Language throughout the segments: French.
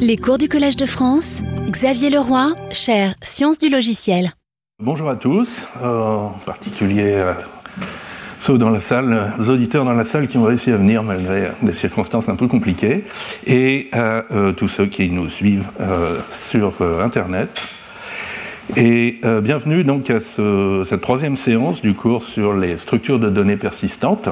Les cours du Collège de France, Xavier Leroy, chaire Sciences du logiciel. Bonjour à tous, euh, en particulier à ceux dans la salle, aux auditeurs dans la salle qui ont réussi à venir malgré des circonstances un peu compliquées, et à euh, tous ceux qui nous suivent euh, sur Internet. Et bienvenue donc à cette troisième séance du cours sur les structures de données persistantes.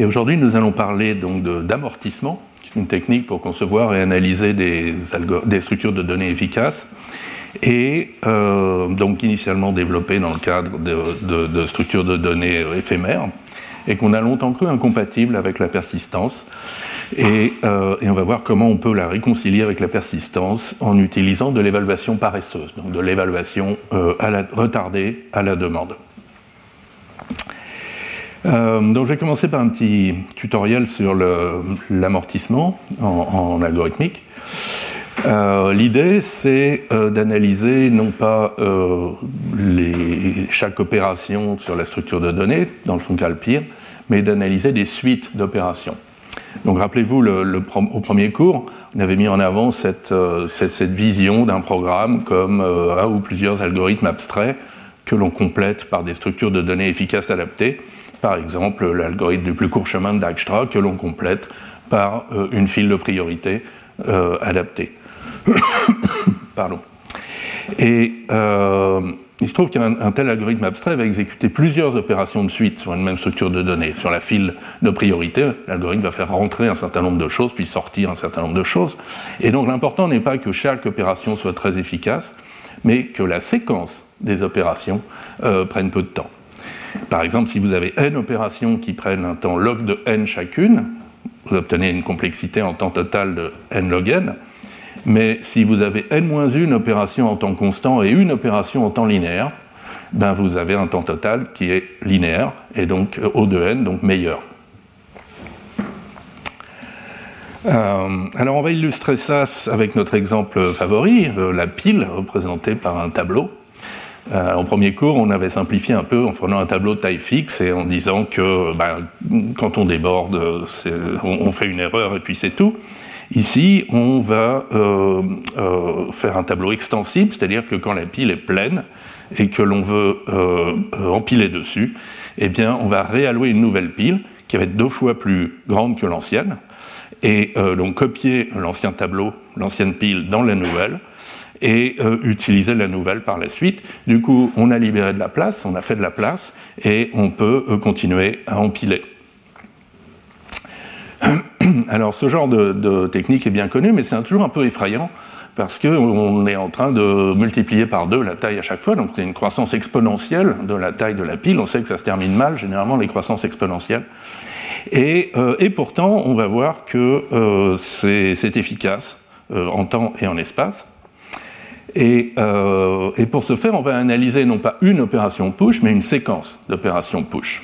Et aujourd'hui, nous allons parler donc d'amortissement une technique pour concevoir et analyser des, structures de données efficaces, et euh, donc initialement développée dans le cadre de, structures de données éphémères, et qu'on a longtemps cru incompatible avec la persistance. Et, euh, et, on va voir comment on peut la réconcilier avec la persistance en utilisant de l'évaluation paresseuse, donc de l'évaluation euh, retardée à la demande. Euh, donc je vais commencer par un petit tutoriel sur l'amortissement en, algorithmique. Euh, l'idée, c'est euh, d'analyser non pas chaque opération sur la structure de données, dans son cas le pire, mais d'analyser des suites d'opérations. Donc rappelez-vous, le, au premier cours, on avait mis en avant cette vision d'un programme comme un ou plusieurs algorithmes abstraits que l'on complète par des structures de données efficaces adaptées par exemple l'algorithme du plus court chemin de Dijkstra que l'on complète par euh, une file de priorité euh, adaptée. Pardon. Et euh, il se trouve qu'un tel algorithme abstrait va exécuter plusieurs opérations de suite sur une même structure de données. Sur la file de priorité, l'algorithme va faire rentrer un certain nombre de choses, puis sortir un certain nombre de choses. Et donc l'important n'est pas que chaque opération soit très efficace, mais que la séquence des opérations prenne peu de temps. Par exemple, si vous avez n opérations qui prennent un temps log de n chacune, vous obtenez une complexité en temps total de n log n. Mais si vous avez n-1 opération en temps constant et une opération en temps linéaire, ben vous avez un temps total qui est linéaire et donc O de n, donc meilleur. Euh, alors on va illustrer ça avec notre exemple favori, euh, la pile représentée par un tableau. Euh, en premier cours, on avait simplifié un peu en prenant un tableau de taille fixe et en disant que ben, quand on déborde, on, fait une erreur et puis c'est tout. Ici, on va euh, euh, faire un tableau extensible, c'est-à-dire que quand la pile est pleine et que l'on veut empiler dessus, eh bien, on va réallouer une nouvelle pile qui va être deux fois plus grande que l'ancienne, et donc copier l'ancien tableau, l'ancienne pile dans la nouvelle, et euh, utiliser la nouvelle par la suite. Du coup, on a libéré de la place, on a fait de la place, et on peut euh, continuer à empiler. Alors, ce genre de, technique est bien connu, mais c'est toujours un peu effrayant parce qu'on est en train de multiplier par deux la taille à chaque fois, donc c'est une croissance exponentielle de la taille de la pile. On sait que ça se termine mal, généralement, les croissances exponentielles. Et, euh, pourtant, on va voir que c'est efficace en temps et en espace. Euh, et, pour ce faire, on va analyser non pas une opération push, mais une séquence d'opérations push.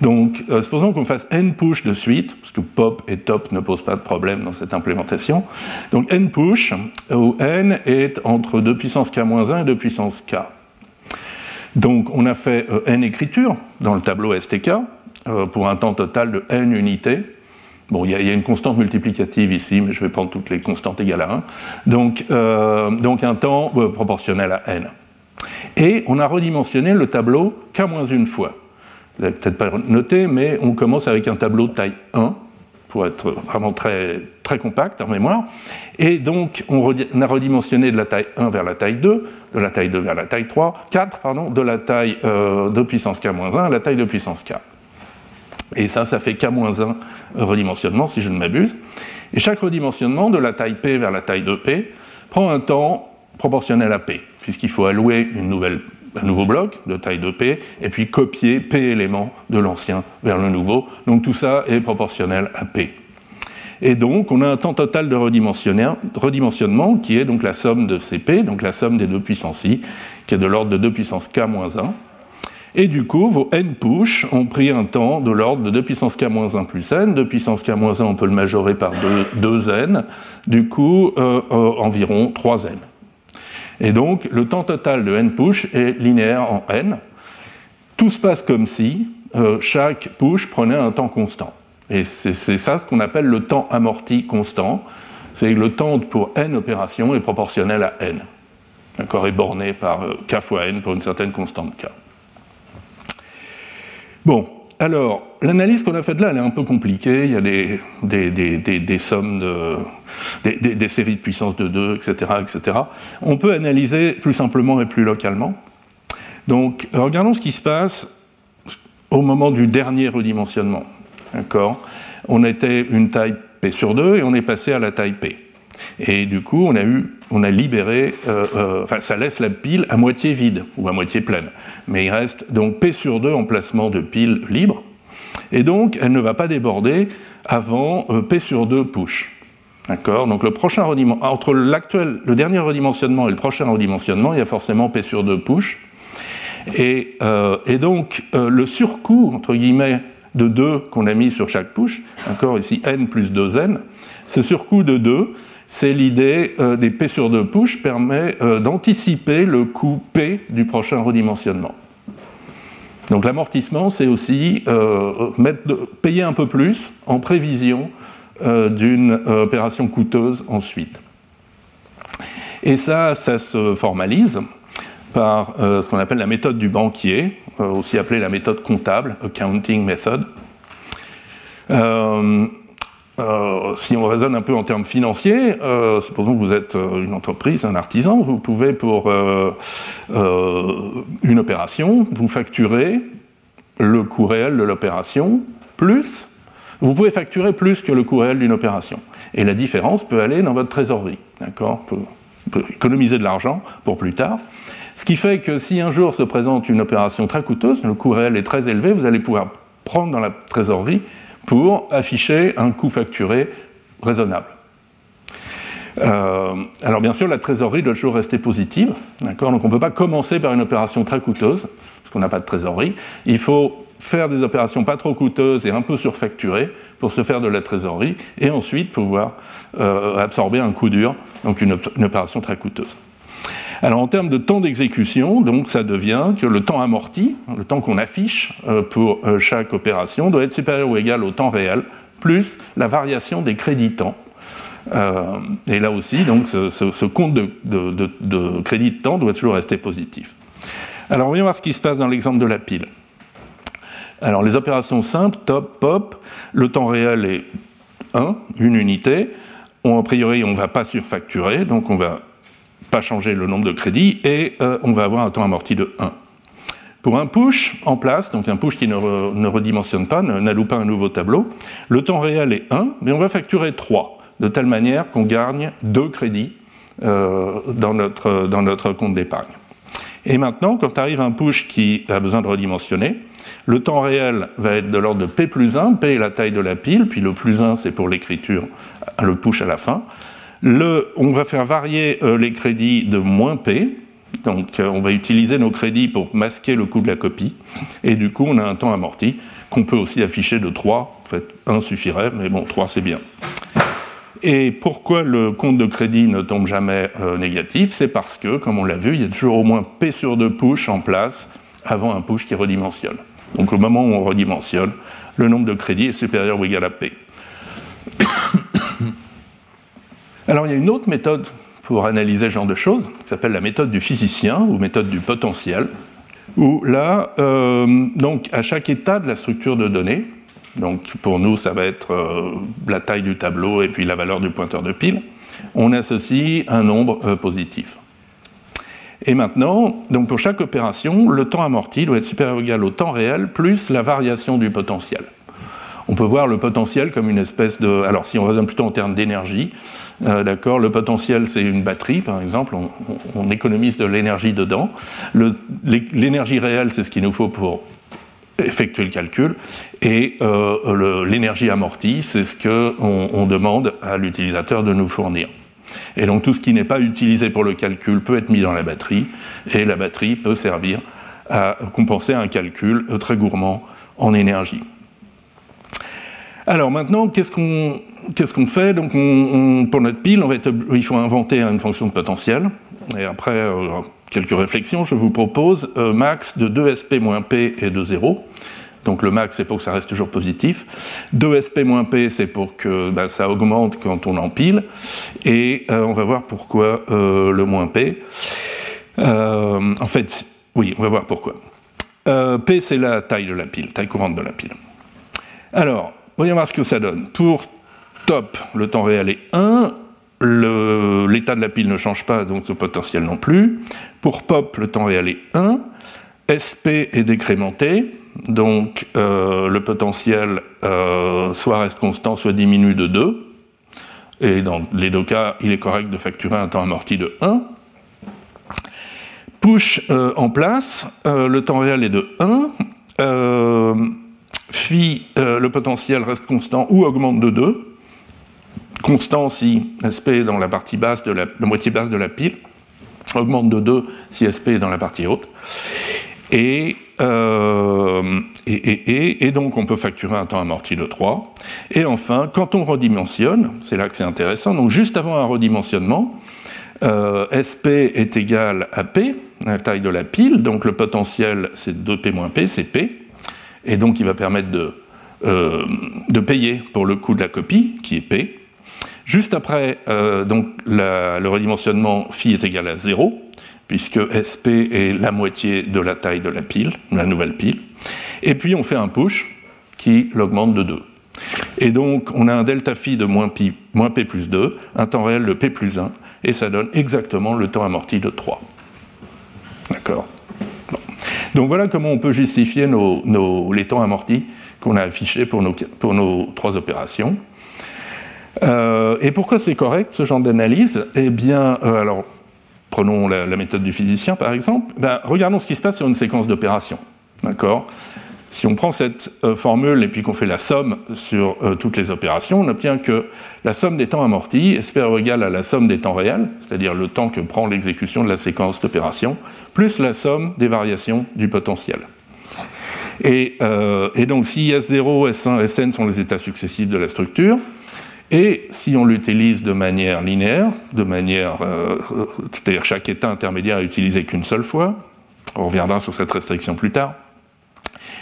Donc, euh, supposons qu'on fasse n push de suite, parce que pop et top ne posent pas de problème dans cette implémentation. Donc, n push, où n est entre 2 puissance k-1 et 2 puissance k. Donc, on a fait euh, n écritures dans le tableau STK pour un temps total de n unités. Bon, il y, a une constante multiplicative ici, mais je vais prendre toutes les constantes égales à 1. Donc, euh, donc un temps euh, proportionnel à n. Et on a redimensionné le tableau qu'à moins une fois. Vous n'avez peut-être pas noté, mais on commence avec un tableau de taille 1, pour être vraiment très, très compact en mémoire. Et donc, on, a redimensionné de la taille 1 vers la taille 2, de la taille 2 vers la taille 3, 4, pardon, de la taille euh, de puissance k-1 à la taille de puissance k. Et ça, ça fait K-1 redimensionnement, si je ne m'abuse. Et chaque redimensionnement, de la taille P vers la taille de P, prend un temps proportionnel à P, puisqu'il faut allouer un nouveau bloc de taille de P, et puis copier P éléments de l'ancien vers le nouveau. Donc tout ça est proportionnel à P. Et donc, on a un temps total de redimensionnement qui est donc la somme de CP, donc la somme des deux puissances i, qui est de l'ordre de 2 puissance k moins 1. Et du coup, vos n push ont pris un temps de l'ordre de 2 puissance k-1 plus n. 2 puissance k-1, on peut le majorer par 2, n. Du coup, euh, euh, environ 3n. Et donc, le temps total de n push est linéaire en n. Tout se passe comme si euh, chaque push prenait un temps constant. Et c'est ça ce qu'on appelle le temps amorti constant. c'est que le temps pour n opérations est proportionnel à n. D'accord, est borné par k fois n pour une certaine constante k. Bon, alors, l'analyse qu'on a faite là, elle est un peu compliquée. Il y a des, sommes, de, des, séries de puissance de 2, etc., etc. On peut analyser plus simplement et plus localement. Donc, regardons ce qui se passe au moment du dernier redimensionnement. D'accord? On était une taille P sur 2 et on est passé à la taille P. Et du coup, on a, eu, on a libéré, euh, euh, enfin, ça laisse la pile à moitié vide ou à moitié pleine. Mais il reste donc P sur 2 en placement de pile libre. Et donc, elle ne va pas déborder avant euh, P sur 2 push. D'accord? Donc, le prochain entre l'actuel, le dernier redimensionnement et le prochain redimensionnement, il y a forcément P sur 2 push. Et, et donc, le surcoût, entre guillemets, de 2 qu'on a mis sur chaque push, d'accord, ici n plus 2n, ce surcoût de 2, c'est l'idée euh, des P sur 2 push permet euh, d'anticiper le coût P du prochain redimensionnement. Donc l'amortissement, c'est aussi euh, payer un peu plus en prévision d'une opération coûteuse ensuite. Et ça, ça se formalise par ce qu'on appelle la méthode du banquier, aussi appelée la méthode comptable, accounting method. Euh, si on raisonne un peu en termes financiers, euh, supposons que vous êtes euh, une entreprise, un artisan, vous pouvez pour une opération, vous facturer le coût réel de l'opération, plus, vous pouvez facturer plus que le coût réel d'une opération. Et la différence peut aller dans votre trésorerie, d'accord? Pour, économiser de l'argent pour plus tard. Ce qui fait que si un jour se présente une opération très coûteuse, le coût réel est très élevé, vous allez pouvoir prendre dans la trésorerie pour afficher un coût facturé raisonnable. Euh, alors bien sûr, la trésorerie doit toujours rester positive, Donc on ne peut pas commencer par une opération très coûteuse, parce qu'on n'a pas de trésorerie. Il faut faire des opérations pas trop coûteuses et un peu surfacturées pour se faire de la trésorerie, et ensuite pouvoir euh, absorber un coût dur, donc une opération très coûteuse. Alors en termes de temps d'exécution, donc ça devient que le temps amorti, le temps qu'on affiche euh, pour euh, chaque opération, doit être supérieur ou égal au temps réel, plus la variation des crédits temps. Euh, et là aussi, donc, ce, compte de, de, crédit de temps doit toujours rester positif. Alors voyons voir ce qui se passe dans l'exemple de la pile. Alors les opérations simples, top, pop, le temps réel est 1, une unité. a priori, on ne va pas surfacturer, donc on va pas changer le nombre de crédits, et euh, on va avoir un temps amorti de 1. Pour un push en place, donc un push qui ne, redimensionne pas, n'alloue pas un nouveau tableau, le temps réel est 1, mais on va facturer 3, de telle manière qu'on gagne 2 crédits euh, dans, notre, dans notre compte d'épargne. Et maintenant, quand arrive un push qui a besoin de redimensionner, le temps réel va être de l'ordre de P plus 1, P est la taille de la pile, puis le plus 1 c'est pour l'écriture, le push à la fin on va faire varier euh, les crédits de moins P, donc euh, on va utiliser nos crédits pour masquer le coût de la copie, et du coup on a un temps amorti qu'on peut aussi afficher de 3, en fait 1 suffirait, mais bon 3 c'est bien. Et pourquoi le compte de crédit ne tombe jamais euh, négatif? C'est parce que, comme on l'a vu, il y a toujours au moins P sur 2 push en place avant un push qui redimensionne. Donc au moment où on redimensionne, le nombre de crédits est supérieur ou égal à P. Alors il y a une autre méthode pour analyser ce genre de choses, qui s'appelle la méthode du physicien ou méthode du potentiel, où là, euh, donc à chaque état de la structure de données, donc pour nous ça va être euh, la taille du tableau et puis la valeur du pointeur de pile, on associe un nombre euh, positif. Et maintenant, donc pour chaque opération, le temps amorti doit être supérieur ou égal au temps réel plus la variation du potentiel. On peut voir le potentiel comme une espèce de... Alors si on raisonne plutôt en termes d'énergie, d'accord, le potentiel c'est une batterie par exemple, on, économise de l'énergie dedans. L'énergie réelle c'est ce qu'il nous faut pour effectuer le calcul, et euh, l'énergie amortie c'est ce qu'on on demande à l'utilisateur de nous fournir. Et donc tout ce qui n'est pas utilisé pour le calcul peut être mis dans la batterie, et la batterie peut servir à compenser un calcul très gourmand en énergie. Alors maintenant, qu'est-ce qu'on fait? Donc Pour notre pile, il faut inventer une fonction de potentiel. Et après euh, quelques réflexions, je vous propose euh, max de 2sp moins p et de 0. donc le max c'est pour que ça reste toujours positif. 2sp-p c'est pour que ben, ça augmente quand on empile. Et on va voir pourquoi le moins p. en fait, oui, on va voir pourquoi. p c'est la taille de la pile, taille courante de la pile. Alors, voyons voir ce que ça donne. Pour top, le temps réel est 1, l'état de la pile ne change pas, donc le potentiel non plus. Pour pop, le temps réel est 1. SP est décrémenté, donc euh, le potentiel euh, soit reste constant, soit diminue de 2. Et dans les deux cas, il est correct de facturer un temps amorti de 1. Push euh, en place, le temps réel est de 1. Phi, le potentiel reste constant ou augmente de 2 constant si SP est dans la partie basse de la, moitié basse de la pile, augmente de 2 si SP est dans la partie haute. Euh, et, et, donc on peut facturer un temps amorti de 3. Et enfin, quand on redimensionne, c'est là que c'est intéressant, donc juste avant un redimensionnement, euh, SP est égal à P, la taille de la pile, donc le potentiel c'est 2P moins P, c'est P, et donc il va permettre de, euh, de payer pour le coût de la copie, qui est P. Juste après, euh, donc, le redimensionnement phi est égal à 0, puisque SP est la moitié de la taille de la pile, la nouvelle pile. Et puis on fait un push qui l'augmente de 2. Et donc on a un delta phi de moins, moins P plus 2, un temps réel de P plus 1, et ça donne exactement le temps amorti de 3. D'accord? Donc voilà comment on peut justifier les temps amortis qu'on a affichés pour nos, pour nos trois opérations. Euh, et pourquoi c'est correct ce genre d'analyse? Eh bien, euh, alors prenons la, méthode du physicien par exemple. Ben, regardons ce qui se passe sur une séquence d'opérations. D'accord? Si on prend cette euh, formule et puis qu'on fait la somme sur toutes les opérations, on obtient que la somme des temps amortis est égale à la somme des temps réels, c'est-à-dire le temps que prend l'exécution de la séquence d'opérations, plus la somme des variations du potentiel. Et, et donc si S0, S1, Sn sont les états successifs de la structure, et si on l'utilise de manière linéaire, de manière, euh, c'est-à-dire chaque état intermédiaire est utilisé qu'une seule fois, on reviendra sur cette restriction plus tard.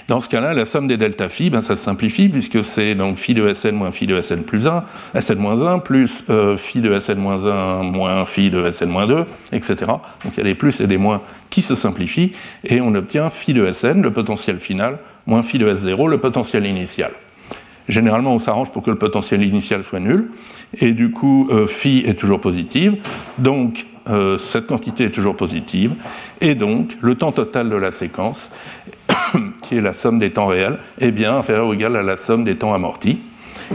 Dans ce cas-là, la somme des delta phi, ben, ça se simplifie puisque c'est donc phi de Sn moins phi de Sn plus 1, Sn moins 1 plus euh, phi de Sn moins 1 moins phi de Sn moins 2, etc. Donc il y a des plus et des moins qui se simplifient et on obtient phi de Sn, le potentiel final, moins phi de S0, le potentiel initial. Généralement, on s'arrange pour que le potentiel initial soit nul, et du coup, euh, phi est toujours positive, donc euh, cette quantité est toujours positive, et donc le temps total de la séquence, qui est la somme des temps réels, est bien inférieur ou égal à la somme des temps amortis,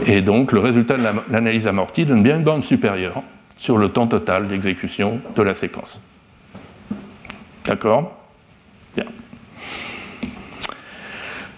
et donc le résultat de l'analyse amortie donne bien une bande supérieure sur le temps total d'exécution de la séquence. D'accord? Bien.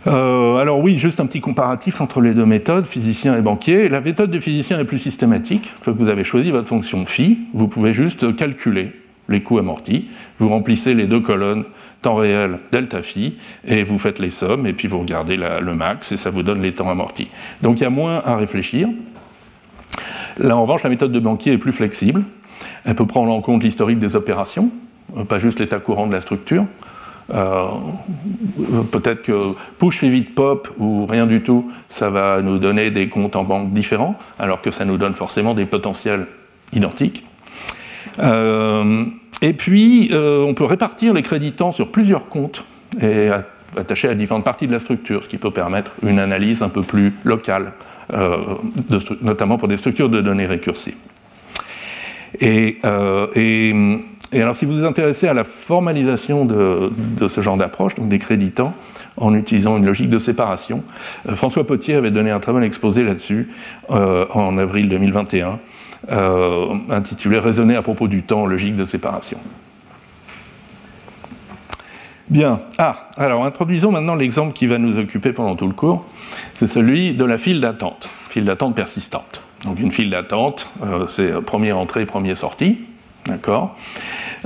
Euh, alors oui, juste un petit comparatif entre les deux méthodes, physicien et banquier. La méthode du physicien est plus systématique. Une fois que vous avez choisi votre fonction phi, vous pouvez juste calculer les coûts amortis. Vous remplissez les deux colonnes temps réel delta phi et vous faites les sommes et puis vous regardez le max et ça vous donne les temps amortis. Donc il y a moins à réfléchir. Là en revanche, la méthode de banquier est plus flexible. Elle peut prendre en compte l'historique des opérations, pas juste l'état courant de la structure. Euh, peut-être que push vite pop ou rien du tout, ça va nous donner des comptes en banque différents, alors que ça nous donne forcément des potentiels identiques. Euh, et puis, euh, on peut répartir les créditants sur plusieurs comptes et attacher à différentes parties de la structure, ce qui peut permettre une analyse un peu plus locale, notamment pour des structures de données récursives. Et, et alors, si vous vous intéressez à la formalisation de, ce genre d'approche, donc des créditants, en utilisant une logique de séparation, euh, François Potier avait donné un très bon exposé là-dessus euh, en avril 2021, euh, intitulé Raisonner à propos du temps, logique de séparation. Bien. Ah, alors introduisons maintenant l'exemple qui va nous occuper pendant tout le cours. C'est celui de la file d'attente, file d'attente persistante. Donc une file d'attente, c'est première entrée, première sortie. D'accord?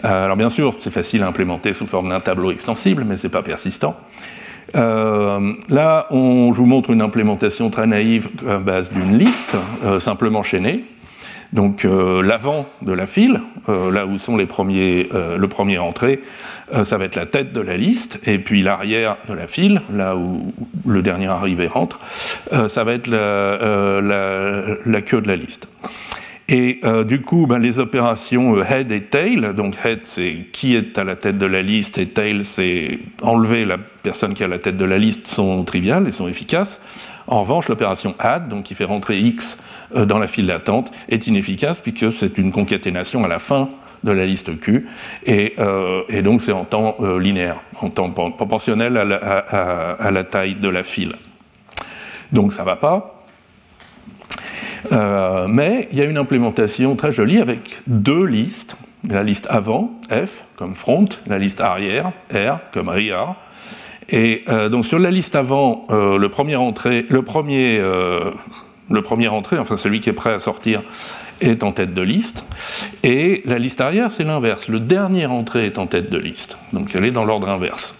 Euh, Alors bien sûr, c'est facile à implémenter sous forme d'un tableau extensible, mais ce n'est pas persistant. Euh, là, on, je vous montre une implémentation très naïve à base d'une liste, euh, simplement chaînée. Donc l'avant de la file, là où sont les premiers, le premier entrée, ça va être la tête de la liste, et puis l'arrière de la file, là où le dernier arrivé rentre, ça va être la, queue de la liste. Et euh, du coup, ben, les opérations euh, head et tail, donc head c'est qui est à la tête de la liste et tail c'est enlever la personne qui est à la tête de la liste sont triviales et sont efficaces. En revanche, l'opération add, donc qui fait rentrer x euh, dans la file d'attente, est inefficace puisque c'est une concaténation à la fin de la liste Q, et, donc c'est en temps linéaire, en temps proportionnel à la, taille de la file. Donc ça ne va pas. Euh, mais il y a une implémentation très jolie avec deux listes. La liste avant, F, comme front, la liste arrière, R, comme rear. Et euh, donc sur la liste avant, euh, le premier entrée, le premier, le premier entrée, enfin celui qui est prêt à sortir, est en tête de liste. Et la liste arrière, c'est l'inverse. Le dernier entrée est en tête de liste. Donc elle est dans l'ordre inverse.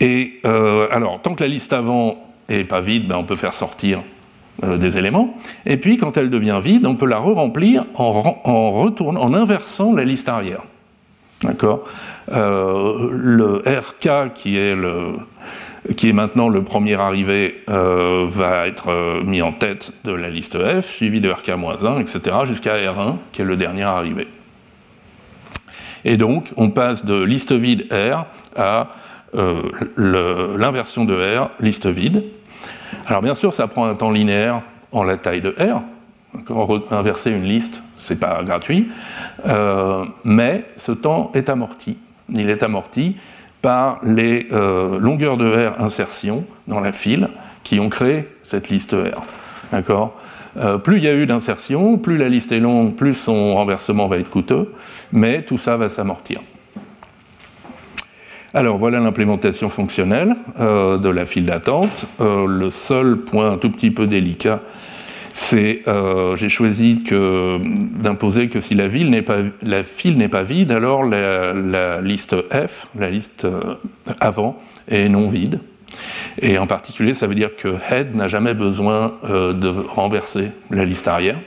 et alors, tant que la liste avant n'est pas vide, ben, on peut faire sortir euh, des éléments. Et puis, quand elle devient vide, on peut la re-remplir en, en, en inversant la liste arrière. D'accord? Euh, Le RK, qui est, le, qui est maintenant le premier arrivé, euh, va être mis en tête de la liste F, suivi de RK-1, etc., jusqu'à R1, qui est le dernier arrivé. Et donc, on passe de liste vide R à l'inversion de R, liste vide, alors bien sûr, ça prend un temps linéaire en la taille de R. Inverser une liste, c'est pas gratuit, euh, mais ce temps est amorti. Il est amorti par les euh, longueurs de R insertion dans la file qui ont créé cette liste R. D'accord? Euh, plus il y a eu d'insertion, plus la liste est longue, plus son renversement va être coûteux, mais tout ça va s'amortir. Alors voilà l'implémentation fonctionnelle euh, de la file d'attente. Le seul point un tout petit peu délicat, c'est euh, j'ai choisi d'imposer que si la, file n'est pas vide, alors la, liste F, la liste avant, est non vide. Et en particulier, ça veut dire que head n'a jamais besoin de renverser la liste arrière.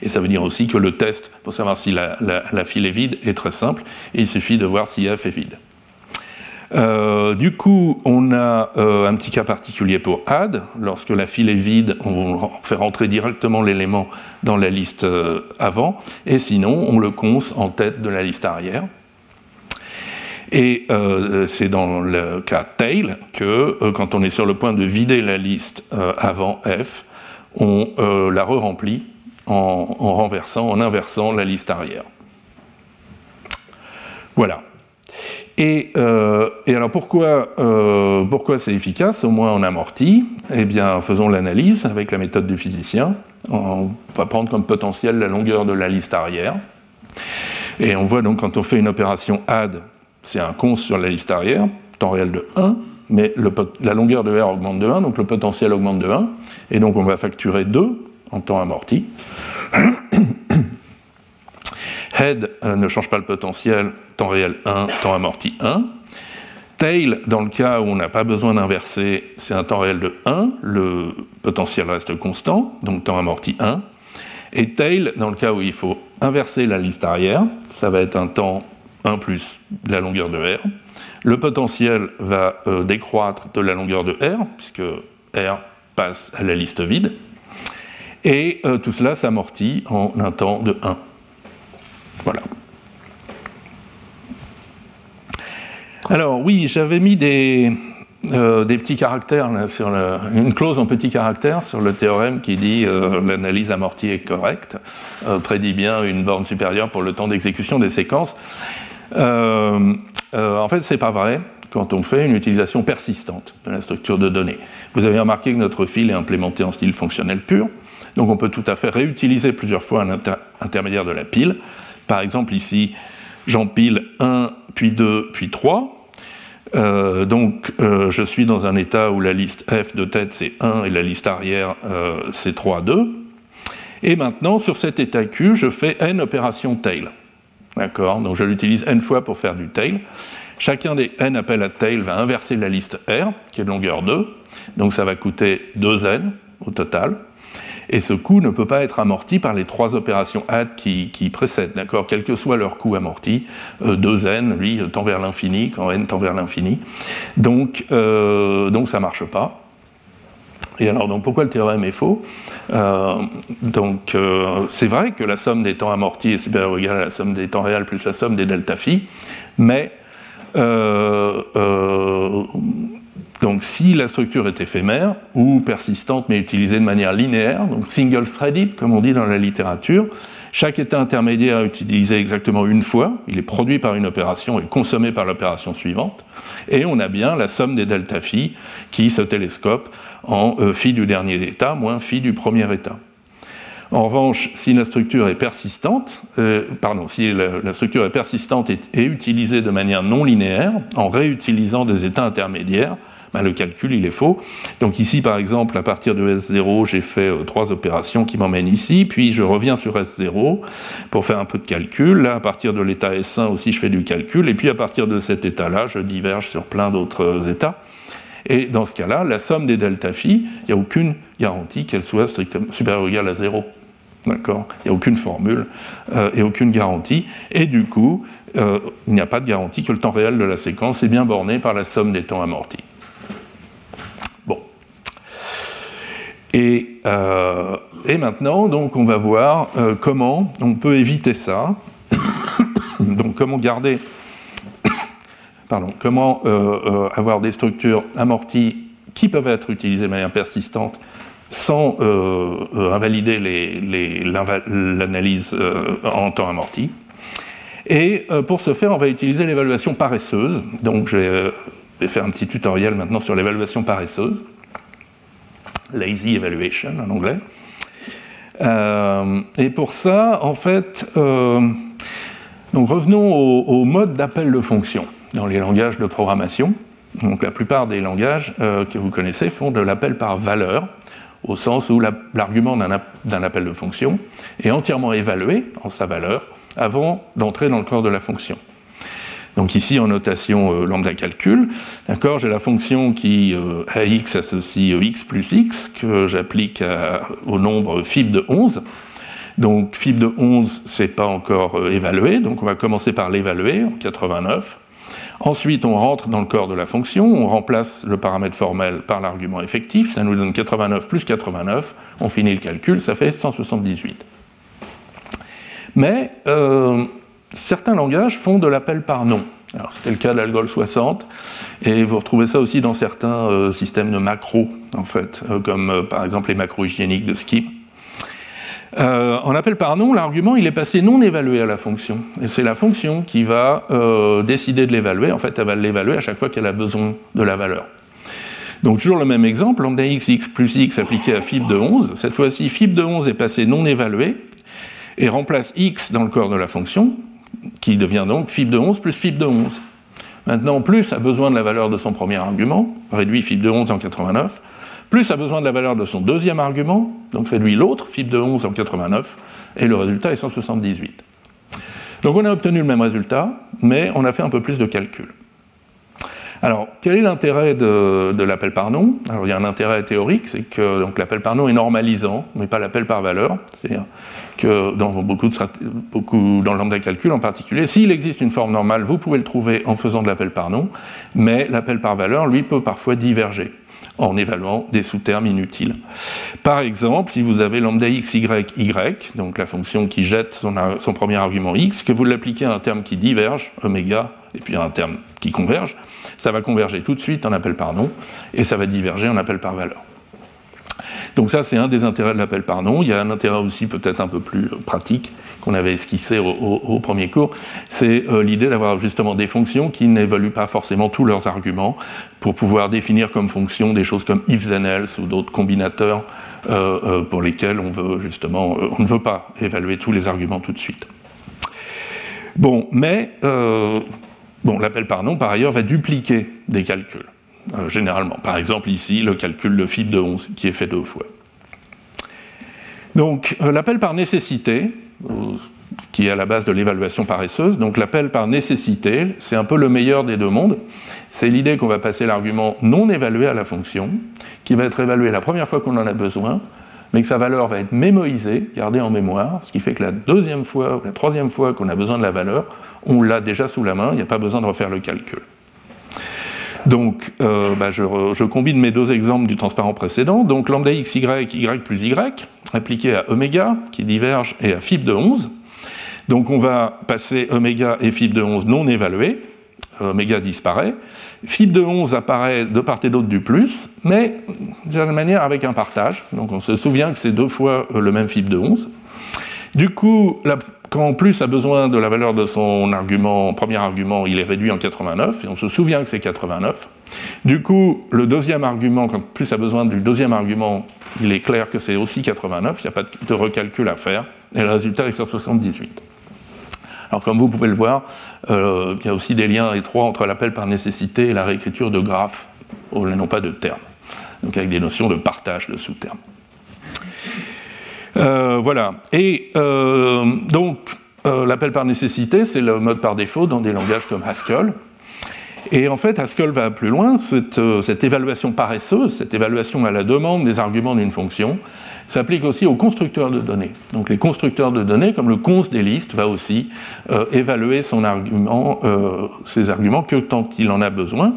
Et ça veut dire aussi que le test pour savoir si la, file est vide est très simple, il suffit de voir si F est vide. Euh, du coup, on a euh, un petit cas particulier pour add. Lorsque la file est vide, on fait rentrer directement l'élément dans la liste euh, avant, et sinon, on le conce en tête de la liste arrière. Et c'est dans le cas tail que, quand on est sur le point de vider la liste avant F, on la re-remplit en, renversant, en inversant la liste arrière. Voilà. Et, euh, alors pourquoi, euh, pourquoi c'est efficace, au moins en amorti Eh bien, faisons l'analyse avec la méthode du physicien. On va prendre comme potentiel la longueur de la liste arrière. Et on voit donc quand on fait une opération add, c'est un const sur la liste arrière, temps réel de 1, mais la longueur de R augmente de 1, donc le potentiel augmente de 1. Et donc on va facturer 2 en temps amorti. Head euh, ne change pas le potentiel, temps réel 1, temps amorti 1. Tail, dans le cas où on n'a pas besoin d'inverser, c'est un temps réel de 1, le potentiel reste constant, donc temps amorti 1. Et tail, dans le cas où il faut inverser la liste arrière, ça va être un temps 1 plus la longueur de R. Le potentiel va euh, décroître de la longueur de R, puisque R passe à la liste vide. Et euh, tout cela s'amortit en un temps de 1. Voilà. Alors oui, j'avais mis des, euh, petits caractères, sur une clause en petits caractères sur le théorème qui dit euh, l'analyse amortie est correcte, prédit bien une borne supérieure pour le temps d'exécution des séquences. en fait, c'est pas vrai quand on fait une utilisation persistante de la structure de données. Vous avez remarqué que notre fil est implémenté en style fonctionnel pur. Donc on peut tout à fait réutiliser plusieurs fois un intermédiaire de la pile. Par exemple ici, j'empile 1, puis 2, puis 3. Euh, donc euh, je suis dans un état où la liste F de tête c'est 1 et la liste arrière euh, c'est 3, 2. Et maintenant, sur cet état Q, je fais n opérations tail. D'accord? Donc je l'utilise n fois pour faire du tail. Chacun des n appels à tail va inverser la liste R, qui est de longueur 2. Donc ça va coûter 2n au total. Et ce coût ne peut pas être amorti par les trois opérations add qui, précèdent, d'accord? Quel que soit leur coût amorti, 2n, lui, tend vers l'infini, quand n tend vers l'infini. Donc, donc ça ne marche pas. Et alors, donc, pourquoi le théorème est faux? Euh, Donc, euh, c'est vrai que la somme des temps amortis est supérieure ou égale à la somme des temps réels plus la somme des delta phi, mais euh, donc, si la structure est éphémère ou persistante mais utilisée de manière linéaire, donc single threaded, comme on dit dans la littérature, chaque état intermédiaire est utilisé exactement une fois, il est produit par une opération et consommé par l'opération suivante, et on a bien la somme des delta phi qui se télescope en euh, phi du dernier état moins phi du premier état. En revanche, si la structure est persistante, euh, pardon, si la, structure est persistante et, utilisée de manière non linéaire, en réutilisant des états intermédiaires, ben, le calcul il est faux. Donc ici par exemple à partir de S0 j'ai fait euh, trois opérations qui m'emmènent ici, puis je reviens sur S0 pour faire un peu de calcul. Là à partir de l'état S1 aussi je fais du calcul, et puis à partir de cet état-là je diverge sur plein d'autres euh, états. Et dans ce cas-là, la somme des delta phi, il n'y a aucune garantie qu'elle soit strictement supérieure ou égale à 0. D'accord? Il n'y a aucune formule euh, et aucune garantie. Et du coup, il n'y a pas de garantie que le temps réel de la séquence est bien borné par la somme des temps amortis. Euh, et, maintenant, donc, on va voir euh, comment on peut éviter ça. donc, comment garder, pardon, comment euh, avoir des structures amorties qui peuvent être utilisées de manière persistante sans invalider l'analyse en temps amorti. Et pour ce faire, on va utiliser l'évaluation paresseuse. Donc, je vais faire un petit tutoriel maintenant sur l'évaluation paresseuse lazy evaluation en anglais. Euh, et pour ça, en fait, euh, donc revenons au, mode d'appel de fonction dans les langages de programmation. Donc la plupart des langages euh, que vous connaissez font de l'appel par valeur, au sens où l'argument d'un appel de fonction est entièrement évalué en sa valeur avant d'entrer dans le corps de la fonction. Donc ici, en notation euh, lambda calcul, d'accord, j'ai la fonction qui euh, à x associe euh, x plus x que j'applique au nombre fib de 11. Donc fib de 11, c'est pas encore évalué, donc on va commencer par l'évaluer en 89. Ensuite, on rentre dans le corps de la fonction, on remplace le paramètre formel par l'argument effectif, ça nous donne 89 plus 89, on finit le calcul, ça fait 178. Mais certains langages font de l'appel par nom. C'était le cas de l'algol 60, et vous retrouvez ça aussi dans certains euh, systèmes de macros, en fait, euh, comme euh, par exemple les macros hygiéniques de Skip. en appel par nom, l'argument il est passé non évalué à la fonction, et c'est la fonction qui va décider de l'évaluer. En fait, elle va l'évaluer à chaque fois qu'elle a besoin de la valeur. Donc toujours le même exemple, lambda x, x plus x appliqué à fib de 11. Cette fois-ci, fib de 11 est passé non évalué et remplace x dans le corps de la fonction, qui devient donc fib de 11 plus fib de 11. Maintenant, plus a besoin de la valeur de son premier argument, réduit fib de 11 en 89, plus a besoin de la valeur de son deuxième argument, donc réduit l'autre, fib de 11 en 89, et le résultat est 178. Donc on a obtenu le même résultat, mais on a fait un peu plus de calcul. Alors, quel est l'intérêt de, l'appel par nom Alors, il y a un intérêt théorique, c'est que l'appel par nom est normalisant, mais pas l'appel par valeur. C'est-à-dire que dans beaucoup, de, beaucoup dans le lambda calcul en particulier, s'il existe une forme normale, vous pouvez le trouver en faisant de l'appel par nom, mais l'appel par valeur, lui, peut parfois diverger en évaluant des sous-termes inutiles. Par exemple, si vous avez lambda x, y, y, donc la fonction qui jette son, son premier argument x, que vous l'appliquez à un terme qui diverge, oméga, et puis à un terme qui converge, ça va converger tout de suite en appel par nom, et ça va diverger en appel par valeur. Donc ça, c'est un des intérêts de l'appel par nom. Il y a un intérêt aussi peut-être un peu plus euh, pratique qu'on avait esquissé au, premier cours, c'est euh, l'idée d'avoir justement des fonctions qui n'évaluent pas forcément tous leurs arguments pour pouvoir définir comme fonction des choses comme if then else ou d'autres combinateurs euh, pour lesquels on veut justement, on ne veut pas évaluer tous les arguments tout de suite. Bon, mais bon, l'appel par nom, par ailleurs, va dupliquer des calculs. Euh, généralement. Par exemple, ici, le calcul de fib de 11, qui est fait deux fois. Donc, euh, l'appel par nécessité, euh, qui est à la base de l'évaluation paresseuse, donc l'appel par nécessité, c'est un peu le meilleur des deux mondes. C'est l'idée qu'on va passer l'argument non évalué à la fonction, qui va être évalué la première fois qu'on en a besoin, mais que sa valeur va être mémoisée, gardée en mémoire, ce qui fait que la deuxième fois ou la troisième fois qu'on a besoin de la valeur, on l'a déjà sous la main, il n'y a pas besoin de refaire le calcul. Donc, euh, bah, je, combine mes deux exemples du transparent précédent. Donc, lambda x, y, y plus y, appliqué à oméga, qui diverge, et à fibre de 11. Donc, on va passer oméga et fibre de 11 non évalués. Oméga disparaît. Fibre de 11 apparaît de part et d'autre du plus, mais d'une certaine manière avec un partage. Donc, on se souvient que c'est deux fois le même fibre de 11. Du coup, la quand plus a besoin de la valeur de son argument, premier argument, il est réduit en 89, et on se souvient que c'est 89. Du coup, le deuxième argument, quand plus a besoin du deuxième argument, il est clair que c'est aussi 89, il n'y a pas de recalcul à faire, et le résultat est 178. Alors comme vous pouvez le voir, euh, il y a aussi des liens étroits entre l'appel par nécessité et la réécriture de graphes, non pas de termes, donc avec des notions de partage de sous-termes. Euh, voilà. Et euh, donc, euh, l'appel par nécessité, c'est le mode par défaut dans des langages comme Haskell. Et en fait, Haskell va plus loin. Cette, évaluation paresseuse, cette évaluation à la demande des arguments d'une fonction, s'applique aussi aux constructeurs de données. Donc les constructeurs de données, comme le cons des listes, va aussi évaluer ses arguments que tant qu'il en a besoin.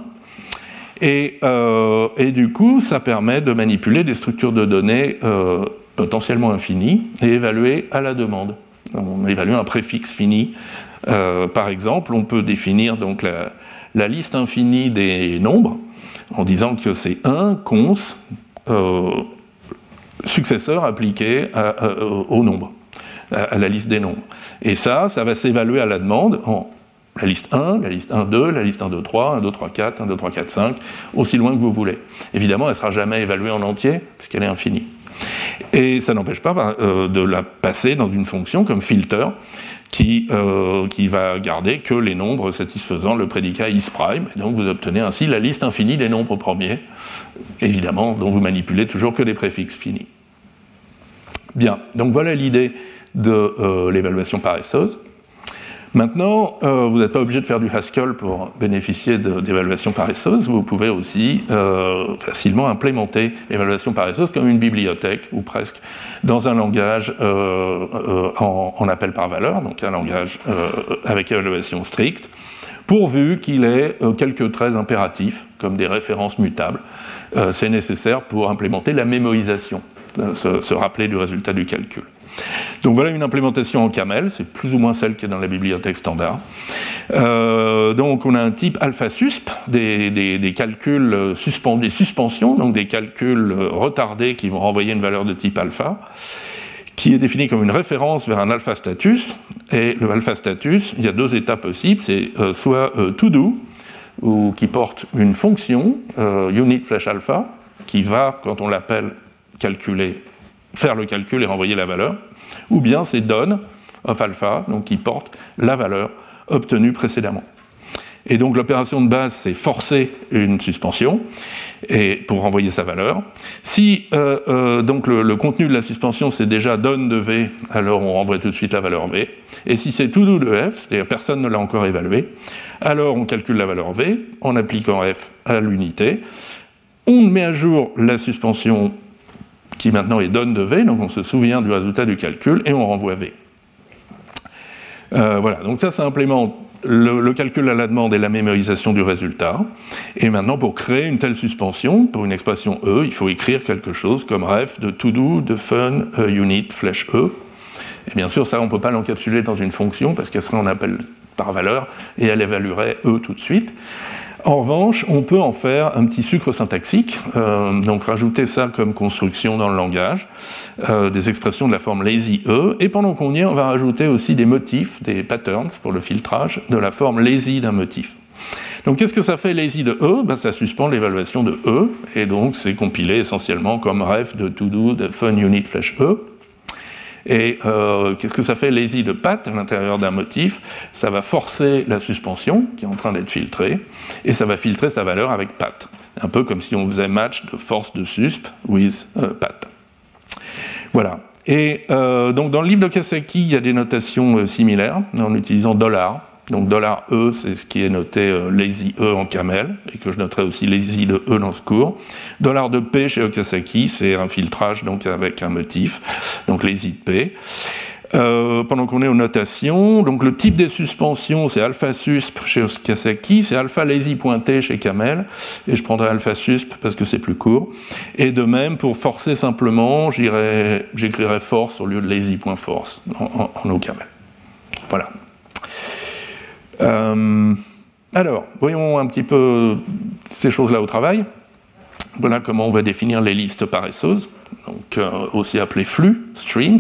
Et, du coup, ça permet de manipuler des structures de données potentiellement infini et évalué à la demande. On évalue un préfixe fini. Euh, par exemple, on peut définir donc la, liste infinie des nombres en disant que c'est un cons euh, successeur appliqué au nombre, à, la liste des nombres. Et ça, ça va s'évaluer à la demande en la liste 1, la liste 1, 2, la liste 1, 2, 3, 1, 2, 3, 4, 1, 2, 3, 4, 5, aussi loin que vous voulez. Évidemment, elle ne sera jamais évaluée en entier, puisqu'elle est infinie. Et ça n'empêche pas euh, de la passer dans une fonction comme filter, qui, euh, va garder que les nombres satisfaisant le prédicat isPrime, et donc vous obtenez ainsi la liste infinie des nombres premiers, évidemment, dont vous manipulez toujours que des préfixes finis. Bien, donc voilà l'idée de euh, l'évaluation paresseuse. Maintenant, euh, vous n'êtes pas obligé de faire du Haskell pour bénéficier d'évaluation paresseuse. Vous pouvez aussi euh, facilement implémenter l'évaluation paresseuse comme une bibliothèque, ou presque, dans un langage euh, en, appel par valeur, donc un langage avec évaluation stricte, pourvu qu'il ait quelques traits impératifs, comme des références mutables. C'est nécessaire pour implémenter la mémorisation, se rappeler du résultat du calcul. Donc voilà une implémentation en camel, c'est plus ou moins celle qui est dans la bibliothèque standard. Euh, donc on a un type alpha susp, des, calculs euh, des suspensions, donc des calculs euh, retardés qui vont renvoyer une valeur de type alpha, qui est défini comme une référence vers un alpha status. Et le alpha status, il y a deux états possibles, c'est soit to do, ou qui porte une fonction, unit flash alpha, qui va, quand on l'appelle, calculer faire le calcul et renvoyer la valeur, ou bien c'est done of alpha, donc qui porte la valeur obtenue précédemment. Et donc l'opération de base, c'est forcer une suspension et pour renvoyer sa valeur. Si euh, euh, donc le, contenu de la suspension c'est déjà done de v, alors on renvoie tout de suite la valeur v. Et si c'est to do de f, c'est-à-dire personne ne l'a encore évalué, alors on calcule la valeur v en appliquant f à l'unité. On met à jour la suspension qui maintenant est donne de V, donc on se souvient du résultat du calcul et on renvoie V. Euh, voilà, donc ça, ça implémente le, calcul à la demande et la mémorisation du résultat. Et maintenant, pour créer une telle suspension, pour une expression E, il faut écrire quelque chose comme ref de to do, de fun, unit, flèche E. Et bien sûr, ça, on ne peut pas l'encapsuler dans une fonction parce qu'elle serait en appel par valeur et elle évaluerait E tout de suite. En revanche, on peut en faire un petit sucre syntaxique, euh, donc rajouter ça comme construction dans le langage, euh, des expressions de la forme lazy e, et pendant qu'on y est, on va rajouter aussi des motifs, des patterns pour le filtrage de la forme lazy d'un motif. Donc qu'est-ce que ça fait lazy de E? Ben, Ça suspend l'évaluation de E, et donc c'est compilé essentiellement comme ref de to do de fun unit flash E. Et euh, qu'est-ce que ça fait lazy de pat à l'intérieur d'un motif Ça va forcer la suspension qui est en train d'être filtrée, et ça va filtrer sa valeur avec pat. Un peu comme si on faisait match de force de susp with euh. Voilà. Et euh, donc dans le livre de Kaseki, il y a des notations similaires en utilisant dollar Donc $E, c'est ce qui est noté euh, lazy E en camel, et que je noterai aussi lazy de E dans ce cours. Dollar de P chez Okasaki, c'est un filtrage donc avec un motif, donc lazy de P. Euh, pendant qu'on est aux notations, donc le type des suspensions, c'est alpha susp chez Okasaki, c'est alpha lazy pointé chez Camel, et je prendrai alpha susp parce que c'est plus court. Et de même, pour forcer simplement, j'écrirai force au lieu de lazy.force en, en, en camel. Voilà. Euh, alors, voyons un petit peu ces choses-là au travail. Voilà comment on va définir les listes paresseuses, donc euh, aussi appelées flux, streams.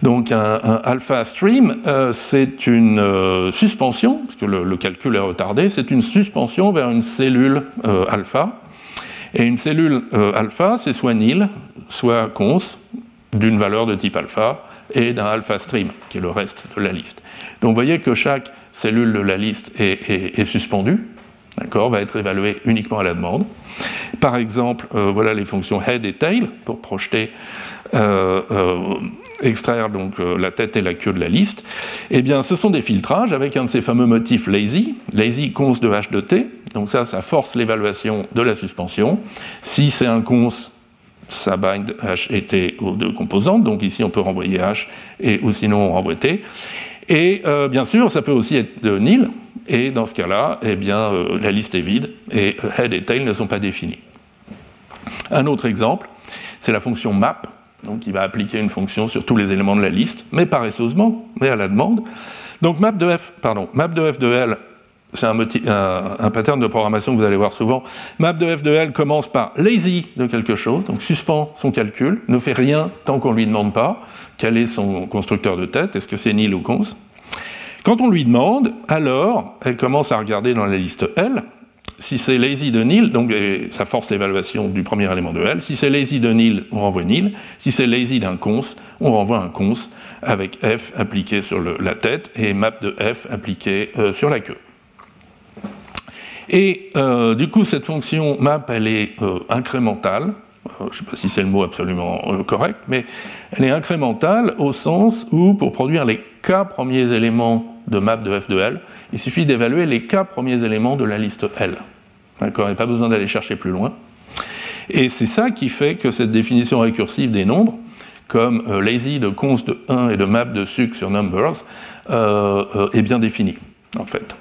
Donc un, alpha stream, euh, c'est une suspension, parce que le, calcul est retardé, c'est une suspension vers une cellule alpha. Et une cellule alpha, c'est soit nil, soit cons, d'une valeur de type alpha, et d'un alpha stream, qui est le reste de la liste. Donc vous voyez que chaque cellule de la liste est, suspendue, d'accord, va être évaluée uniquement à la demande. Par exemple, euh, voilà les fonctions head et tail pour projeter, euh, euh, extraire donc la tête et la queue de la liste. Eh bien, ce sont des filtrages avec un de ces fameux motifs lazy, lazy cons de h de t. Donc ça, ça force l'évaluation de la suspension. Si c'est un cons ça bind H et T aux deux composantes, donc ici on peut renvoyer H et ou sinon on renvoie T. Et euh, bien sûr, ça peut aussi être de nil, et dans ce cas-là, eh bien, euh, la liste est vide et euh, head et tail ne sont pas définis. Un autre exemple, c'est la fonction map, donc qui va appliquer une fonction sur tous les éléments de la liste, mais paresseusement, mais à la demande. Donc map de f, pardon, map de f de l c'est un, pattern de programmation que vous allez voir souvent. Map de f de L commence par lazy de quelque chose, donc suspend son calcul, ne fait rien tant qu'on ne lui demande pas quel est son constructeur de tête, est-ce que c'est nil ou cons. Quand on lui demande, alors elle commence à regarder dans la liste L. Si c'est lazy de nil, donc ça force l'évaluation du premier élément de L. Si c'est lazy de nil, on renvoie nil. Si c'est lazy d'un cons, on renvoie un cons avec f appliqué sur la tête et map de f appliqué euh, sur la queue. Et euh, du coup, cette fonction map, elle est euh, incrémentale. Euh, je ne sais pas si c'est le mot absolument correct, mais elle est incrémentale au sens où, pour produire les k premiers éléments de map de f de L, il suffit d'évaluer les k premiers éléments de la liste L. D'accord? Il n'y a pas besoin d'aller chercher plus loin. Et c'est ça qui fait que cette définition récursive des nombres, comme lazy de const de 1 et de map de suc sur numbers, est bien définie, en fait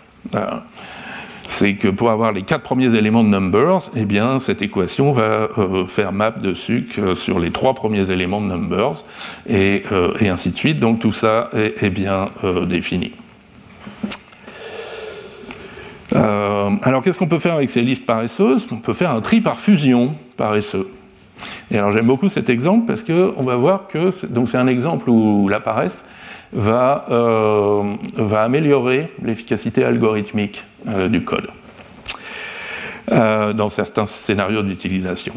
c'est que pour avoir les quatre premiers éléments de numbers, eh bien, cette équation va euh, faire map de suc euh, sur les trois premiers éléments de numbers, et, euh, ainsi de suite. Donc tout ça est, bien défini. alors qu'est-ce qu'on peut faire avec ces listes paresseuses? On peut faire un tri par fusion paresseux. Et alors j'aime beaucoup cet exemple parce qu'on va voir que c'est un exemple où la paresse va, va améliorer l'efficacité algorithmique euh, du code euh, dans certains scénarios d'utilisation.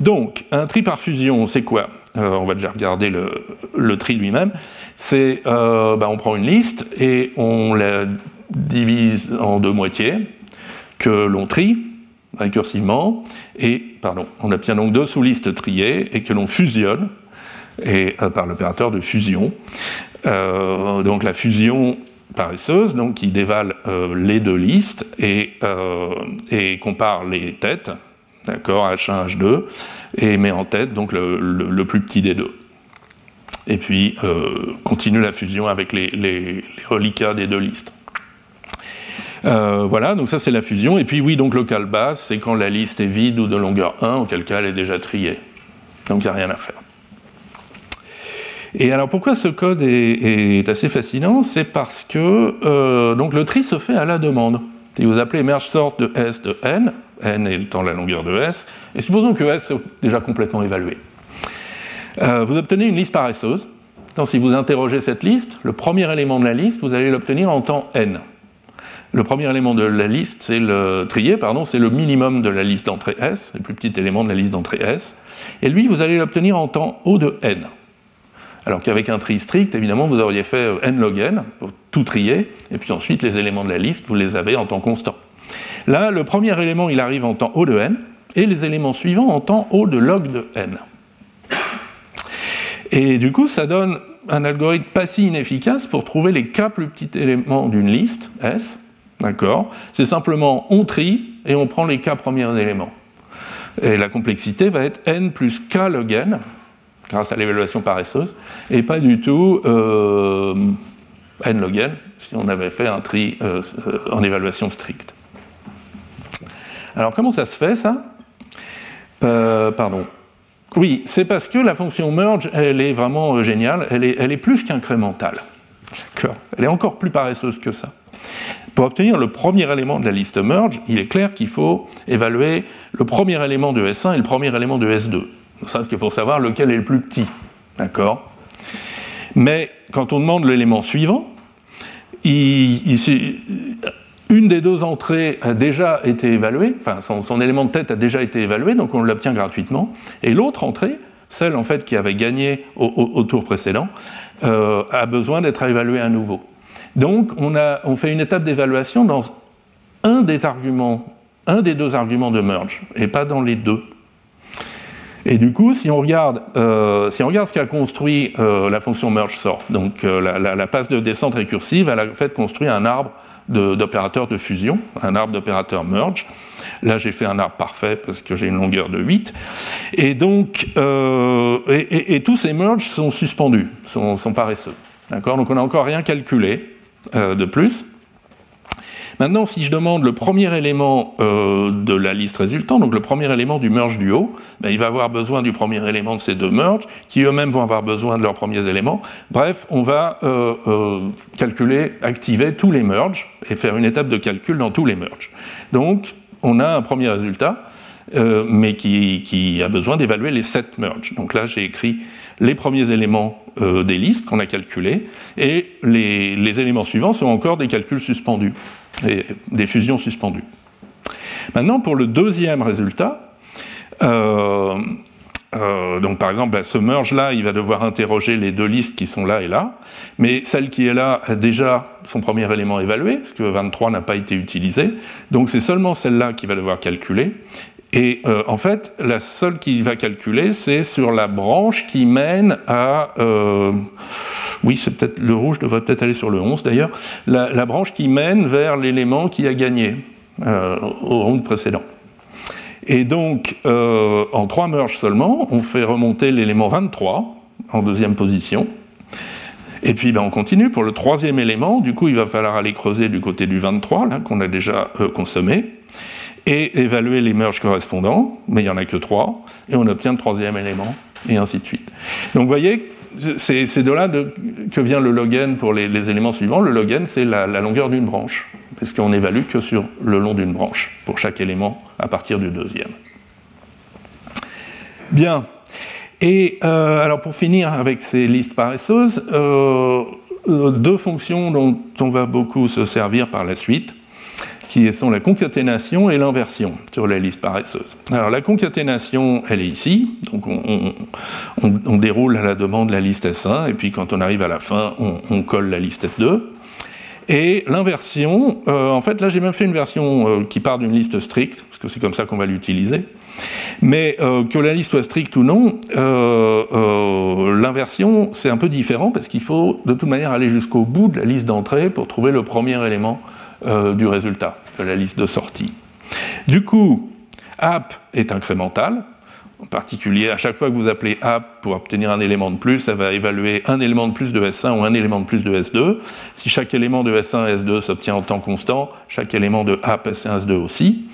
Donc, un tri par fusion, c'est quoi? Euh, On va déjà regarder le, tri lui-même. C'est, ben, on prend une liste et on la divise en deux moitiés que l'on trie récursivement et, pardon, on obtient donc deux sous-listes triées et que l'on fusionne et, par l'opérateur de fusion. donc la fusion paresseuse, donc qui dévale euh, les deux listes et, euh, et, compare les têtes, d'accord, H1, H2, et met en tête donc le, plus petit des deux. Et puis euh, continue la fusion avec les, reliquats des deux listes. voilà, donc ça c'est la fusion. Et puis oui, donc local base, c'est quand la liste est vide ou de longueur 1, auquel cas elle est déjà triée. Donc il n'y a rien à faire. Et alors pourquoi ce code est, assez fascinant? C'est parce que euh, donc le tri se fait à la demande. Si vous appelez merge sort de S de N, N étant la longueur de S, et supposons que S est déjà complètement évalué. Euh, vous obtenez une liste paresseuse. Si vous interrogez cette liste, le premier élément de la liste, vous allez l'obtenir en temps N. Le premier élément de la liste, c'est le trier, pardon, c'est le minimum de la liste d'entrée S, le plus petit élément de la liste d'entrée S. Et lui, vous allez l'obtenir en temps O de N. Alors qu'avec un tri strict, évidemment, vous auriez fait euh, n log n, pour tout trier, et puis ensuite les éléments de la liste, vous les avez en temps constant. Là, le premier élément, il arrive en temps O de n, et les éléments suivants en temps O de log de n. Et du coup, ça donne un algorithme pas si inefficace pour trouver les k plus petits éléments d'une liste, S. D'accord? C'est simplement on trie et on prend les k premiers éléments. Et la complexité va être n plus k log n, grâce à l'évaluation paresseuse, et pas du tout euh, n log n, si on avait fait un tri euh, en évaluation stricte. Alors comment ça se fait ça? Euh, Pardon. Oui, c'est parce que la fonction merge, elle est vraiment géniale, elle est, elle est plus qu'incrémentale. Elle est encore plus paresseuse que ça. Pour obtenir le premier élément de la liste merge, il est clair qu'il faut évaluer le premier élément de S1 et le premier élément de S2. Ça, c'est pour savoir lequel est le plus petit. D'accord? Mais quand on demande l'élément suivant, une des deux entrées a déjà été évaluée, enfin son, élément de tête a déjà été évalué, donc on l'obtient gratuitement, et l'autre entrée, celle en fait qui avait gagné au, tour précédent, euh, a besoin d'être évaluée à nouveau. Donc on, on fait une étape d'évaluation dans un des arguments, un des deux arguments de merge, et pas dans les deux. Et du coup, si on regarde, euh, si on regarde ce qu'a construit euh, la fonction merge sort, donc euh, la, passe de descente récursive, elle a fait construire un arbre d'opérateurs de, fusion, un arbre d'opérateurs merge. Là, j'ai fait un arbre parfait parce que j'ai une longueur de 8. Et donc, et, tous ces merges sont suspendus, sont, sont paresseux. D'accord? Donc, on n'a encore rien calculé de plus. Maintenant, si je demande le premier élément euh, de la liste résultante, donc le premier élément du merge du haut, ben, il va avoir besoin du premier élément de ces deux merges, qui eux-mêmes vont avoir besoin de leurs premiers éléments. Bref, on va euh, euh, calculer, activer tous les merges et faire une étape de calcul dans tous les merges. Donc, on a un premier résultat, mais qui, qui, a besoin d'évaluer les sept merges. Donc là, j'ai écrit les premiers éléments des listes qu'on a calculés, et les, les éléments suivants sont encore des calculs suspendus et des fusions suspendues. Maintenant, pour le deuxième résultat, euh, euh, donc par exemple, bah, ce merge-là, il va devoir interroger les deux listes qui sont là et là, mais celle qui est là a déjà son premier élément évalué, parce que 23 n'a pas été utilisé, donc c'est seulement celle-là qui va devoir calculer, et euh, en fait, la seule qui va calculer, c'est sur la branche qui mène à... Euh, oui, c'est peut-être le rouge devrait peut-être aller sur le 11 d'ailleurs. La, branche qui mène vers l'élément qui a gagné euh, au round précédent. Et donc, en trois merges seulement, on fait remonter l'élément 23 en deuxième position. Et puis ben, on continue pour le troisième élément. Du coup, il va falloir aller creuser du côté du 23, là, qu'on a déjà consommé et évaluer les merges correspondants, mais il n'y en a que trois, et on obtient le troisième élément, et ainsi de suite. Donc vous voyez, c'est de là que vient le log n pour les, éléments suivants. Le log n, c'est la, longueur d'une branche, puisqu'on évalue que sur le long d'une branche, pour chaque élément à partir du deuxième. Bien. Et euh, alors pour finir avec ces listes paresseuses, euh, euh, deux fonctions dont on va beaucoup se servir par la suite qui sont la concaténation et l'inversion sur la liste paresseuse. Alors la concaténation, elle est ici, donc on, déroule à la demande la liste S1, et puis quand on arrive à la fin, on, colle la liste S2. Et l'inversion, euh, en fait là j'ai même fait une version euh, qui part d'une liste stricte, parce que c'est comme ça qu'on va l'utiliser. Mais euh, que la liste soit stricte ou non, l'inversion c'est un peu différent parce qu'il faut de toute manière aller jusqu'au bout de la liste d'entrée pour trouver le premier élément euh, du résultat de la liste de sortie. Du coup, app est incrémental. En particulier, à chaque fois que vous appelez app pour obtenir un élément de plus, ça va évaluer un élément de plus de S1 ou un élément de plus de S2. Si chaque élément de S1 et S2 s'obtient en temps constant, chaque élément de app S1 S2 aussi.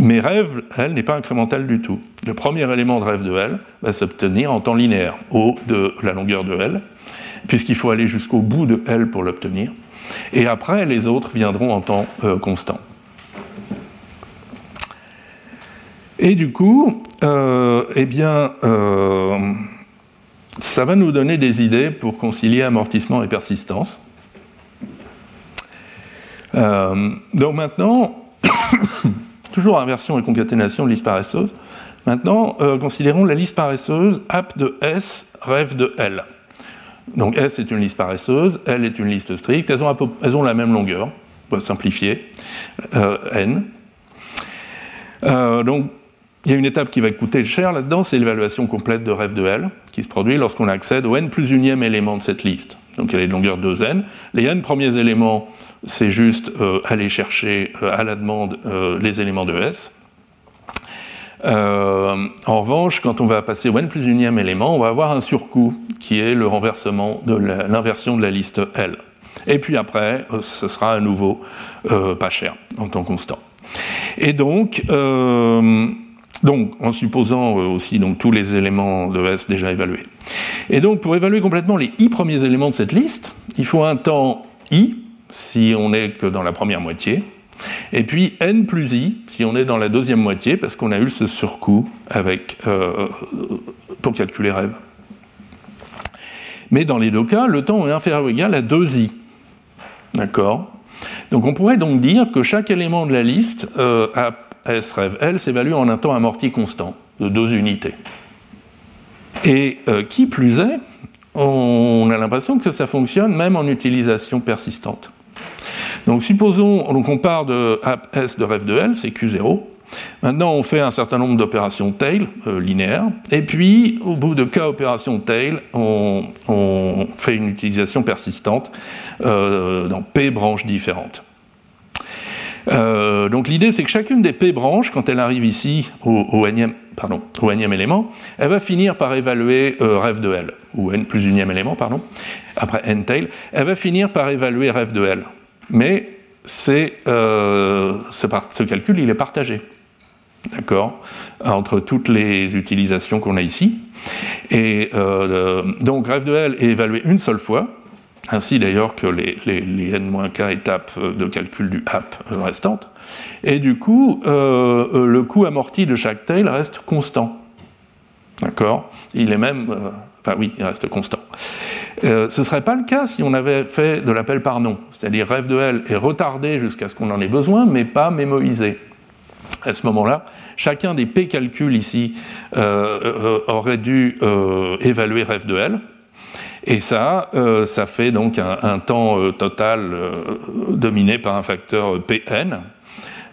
Mais rêve, elle, n'est pas incrémentale du tout. Le premier élément de rêve de L va s'obtenir en temps linéaire, O de la longueur de L, puisqu'il faut aller jusqu'au bout de L pour l'obtenir. Et après, les autres viendront en temps euh, constant. Et du coup, euh, eh bien, euh, ça va nous donner des idées pour concilier amortissement et persistance. donc maintenant, toujours inversion et concaténation de liste paresseuse. Maintenant, considérons la liste paresseuse app de S, rêve de L. Donc S est une liste paresseuse, L est une liste stricte, elles ont, la même longueur, on va simplifier, euh, N. Euh, donc il y a une étape qui va coûter cher là-dedans, c'est l'évaluation complète de rêve de L, qui se produit lorsqu'on accède au n plus unième élément de cette liste. Donc elle est de longueur 2n. Les n premiers éléments, c'est juste euh, aller chercher à la demande les éléments de S. en revanche, quand on va passer au n plus unième élément, on va avoir un surcoût qui est le renversement de l'inversion de la liste L. Et puis après, ce sera à nouveau pas cher en temps constant. Et donc, donc, en supposant euh, aussi donc, tous les éléments de S déjà évalués. Et donc, pour évaluer complètement les i premiers éléments de cette liste, il faut un temps i, si on n'est que dans la première moitié, et puis n plus i, si on est dans la deuxième moitié, parce qu'on a eu ce surcoût avec, euh, pour calculer rêve. Mais dans les deux cas, le temps est inférieur ou égal à 2i. D'accord? Donc on pourrait donc dire que chaque élément de la liste euh, S rêve L s'évalue en un temps amorti constant de deux unités. Et euh, qui plus est, on a l'impression que ça fonctionne même en utilisation persistante. Donc supposons, on part de S de rêve de L, c'est Q0. Maintenant, on fait un certain nombre d'opérations tail euh, linéaires, et puis au bout de K opérations tail, on, fait une utilisation persistante euh, dans P branches différentes. Euh, donc l'idée, c'est que chacune des P branches, quand elle arrive ici au, au, au élément, elle va finir par évaluer rêve de L, ou n plus unième élément, pardon, après n tail, elle va finir par évaluer rêve de L. Mais euh, ce, calcul, il est partagé, d'accord, entre toutes les utilisations qu'on a ici. Et donc rêve de L est évalué une seule fois, ainsi d'ailleurs que les, n-k étapes de calcul du app restantes. Et du coup, euh, euh, le coût amorti de chaque tail reste constant. D'accord? Il est même. Euh, enfin, oui, il reste constant. Ce ne serait pas le cas si on avait fait de l'appel par nom. C'est-à-dire, rêve de L est retardé jusqu'à ce qu'on en ait besoin, mais pas mémoisé. À ce moment-là, chacun des P calculs ici aurait dû évaluer rêve de L et ça, euh, ça fait donc un, temps euh, total euh, dominé par un facteur Pn,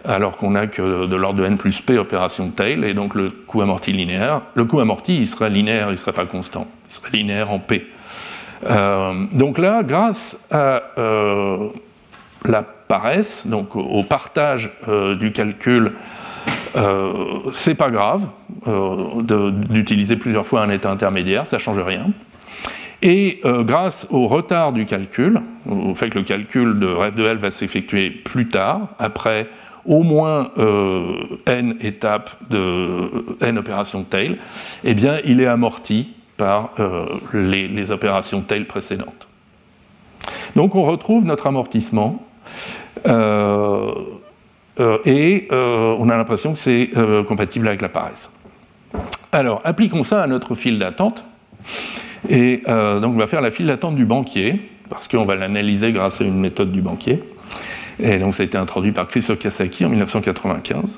alors qu'on n'a que de l'ordre de n plus p opération tail, et donc le coût amorti linéaire. Le coût amorti, il serait linéaire, il ne serait pas constant, il serait linéaire en p. donc là, grâce à la paresse, donc au partage du calcul, c'est pas grave d'utiliser plusieurs fois un état intermédiaire, ça change rien. Et euh, grâce au retard du calcul, au fait que le calcul de rêve de L va s'effectuer plus tard, après au moins euh, n étapes de n opérations tail, eh bien, il est amorti par euh, les, opérations tail précédentes. Donc on retrouve notre amortissement et on a l'impression que c'est compatible avec la paresse. Alors, appliquons ça à notre file d'attente. Et euh, donc on va faire la file d'attente du banquier, parce qu'on va l'analyser grâce à une méthode du banquier. Et donc ça a été introduit par Chris Okasaki en 1995.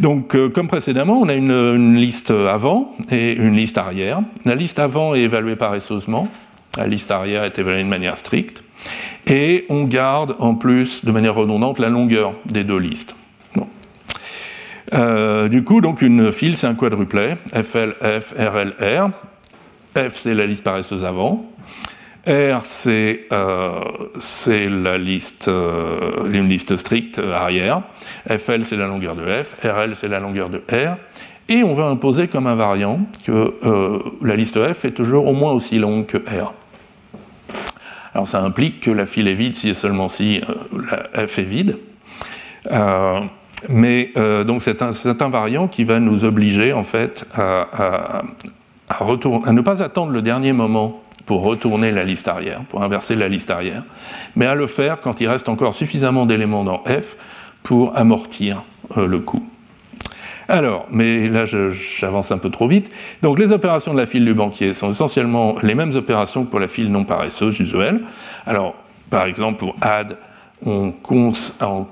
Donc, euh, comme précédemment, on a une, liste avant et une liste arrière. La liste avant est évaluée paresseusement, la liste arrière est évaluée de manière stricte, et on garde en plus, de manière redondante, la longueur des deux listes. Euh, du coup, donc une file, c'est un quadruplet, FL, F, RL, R. F, c'est la liste paresseuse avant. R, c'est euh, la une liste stricte arrière. FL, c'est la longueur de F. RL, c'est la longueur de R. Et on va imposer comme invariant que euh, la liste F est toujours au moins aussi longue que R. Alors ça implique que la file est vide si et seulement si la F est vide. mais donc c'est un, invariant qui va nous obliger en fait à, ne pas attendre le dernier moment pour retourner la liste arrière, pour inverser la liste arrière, mais à le faire quand il reste encore suffisamment d'éléments dans F pour amortir euh, le coût. Alors, mais là j'avance un peu trop vite. Donc les opérations de la file du banquier sont essentiellement les mêmes opérations que pour la file non paresseuse usuelle. Alors, par exemple, pour add, on cons en,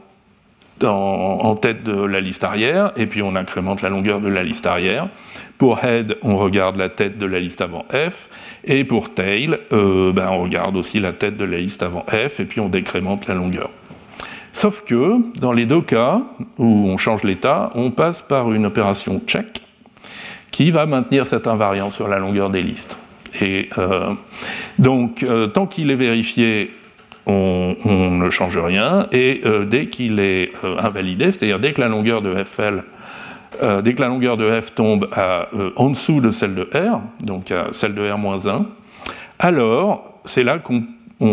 en tête de la liste arrière, et puis on incrémente la longueur de la liste arrière. Pour head, on regarde la tête de la liste avant f, et pour tail, euh, ben, on regarde aussi la tête de la liste avant f, et puis on décrémente la longueur. Sauf que dans les deux cas où on change l'état, on passe par une opération check qui va maintenir cet invariant sur la longueur des listes. Et euh, donc, euh, tant qu'il est vérifié, on, ne change rien, et euh, dès qu'il est invalidé, c'est-à-dire dès que la longueur de FL, dès que la longueur de F tombe en dessous de celle de R, donc à celle de R-1, alors c'est là qu'on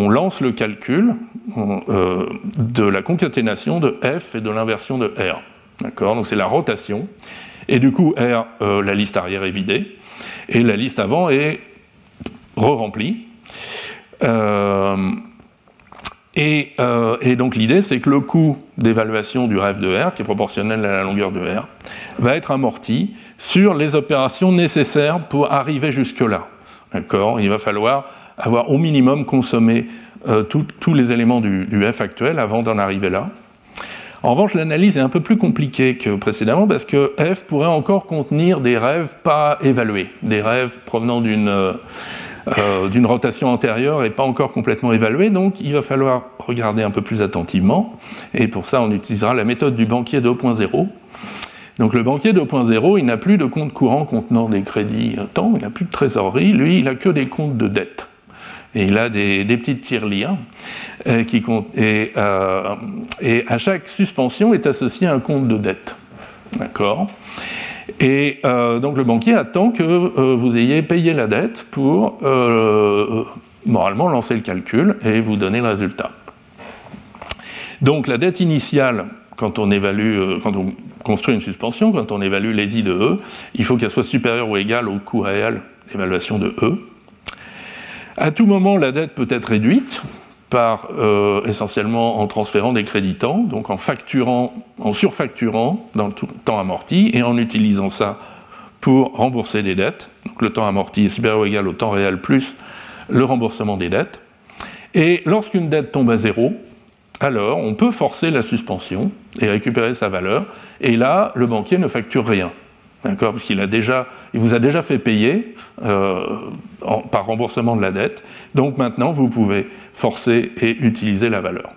lance le calcul de la concaténation de F et de l'inversion de R. D'accord? Donc c'est la rotation. Et du coup, R, la liste arrière est vidée, et la liste avant est re-rempli. Euh, euh, et, donc l'idée, c'est que le coût d'évaluation du rêve de R, qui est proportionnel à la longueur de R, va être amorti sur les opérations nécessaires pour arriver jusque-là. Il va falloir avoir au minimum consommé euh, tous les éléments du, F actuel avant d'en arriver là. En revanche, l'analyse est un peu plus compliquée que précédemment parce que F pourrait encore contenir des rêves pas évalués, des rêves provenant d'une euh, d'une rotation antérieure et pas encore complètement évaluée, donc il va falloir regarder un peu plus attentivement, et pour ça on utilisera la méthode du banquier 2.0. Donc le banquier 2.0, il n'a plus de compte courant contenant des crédits temps, il n'a plus de trésorerie, lui il n'a que des comptes de dette. Et il a des, petites tirelires euh, qui et, euh, et à chaque suspension est associé un compte de dette. D'accord? Et euh, donc le banquier attend que vous ayez payé la dette pour moralement lancer le calcul et vous donner le résultat. Donc la dette initiale, quand on évalue, quand on construit une suspension, quand on évalue les I de E, il faut qu'elle soit supérieure ou égale au coût réel d'évaluation de E. À tout moment, la dette peut être réduite, euh, essentiellement en transférant des créditants, donc en facturant, en surfacturant dans le temps amorti et en utilisant ça pour rembourser des dettes. Donc le temps amorti est supérieur ou égal au temps réel plus le remboursement des dettes. Et lorsqu'une dette tombe à zéro, alors on peut forcer la suspension et récupérer sa valeur. Et là, le banquier ne facture rien. D'accord Parce qu'il vous a déjà fait payer euh, par remboursement de la dette. Donc maintenant, vous pouvez forcer et utiliser la valeur.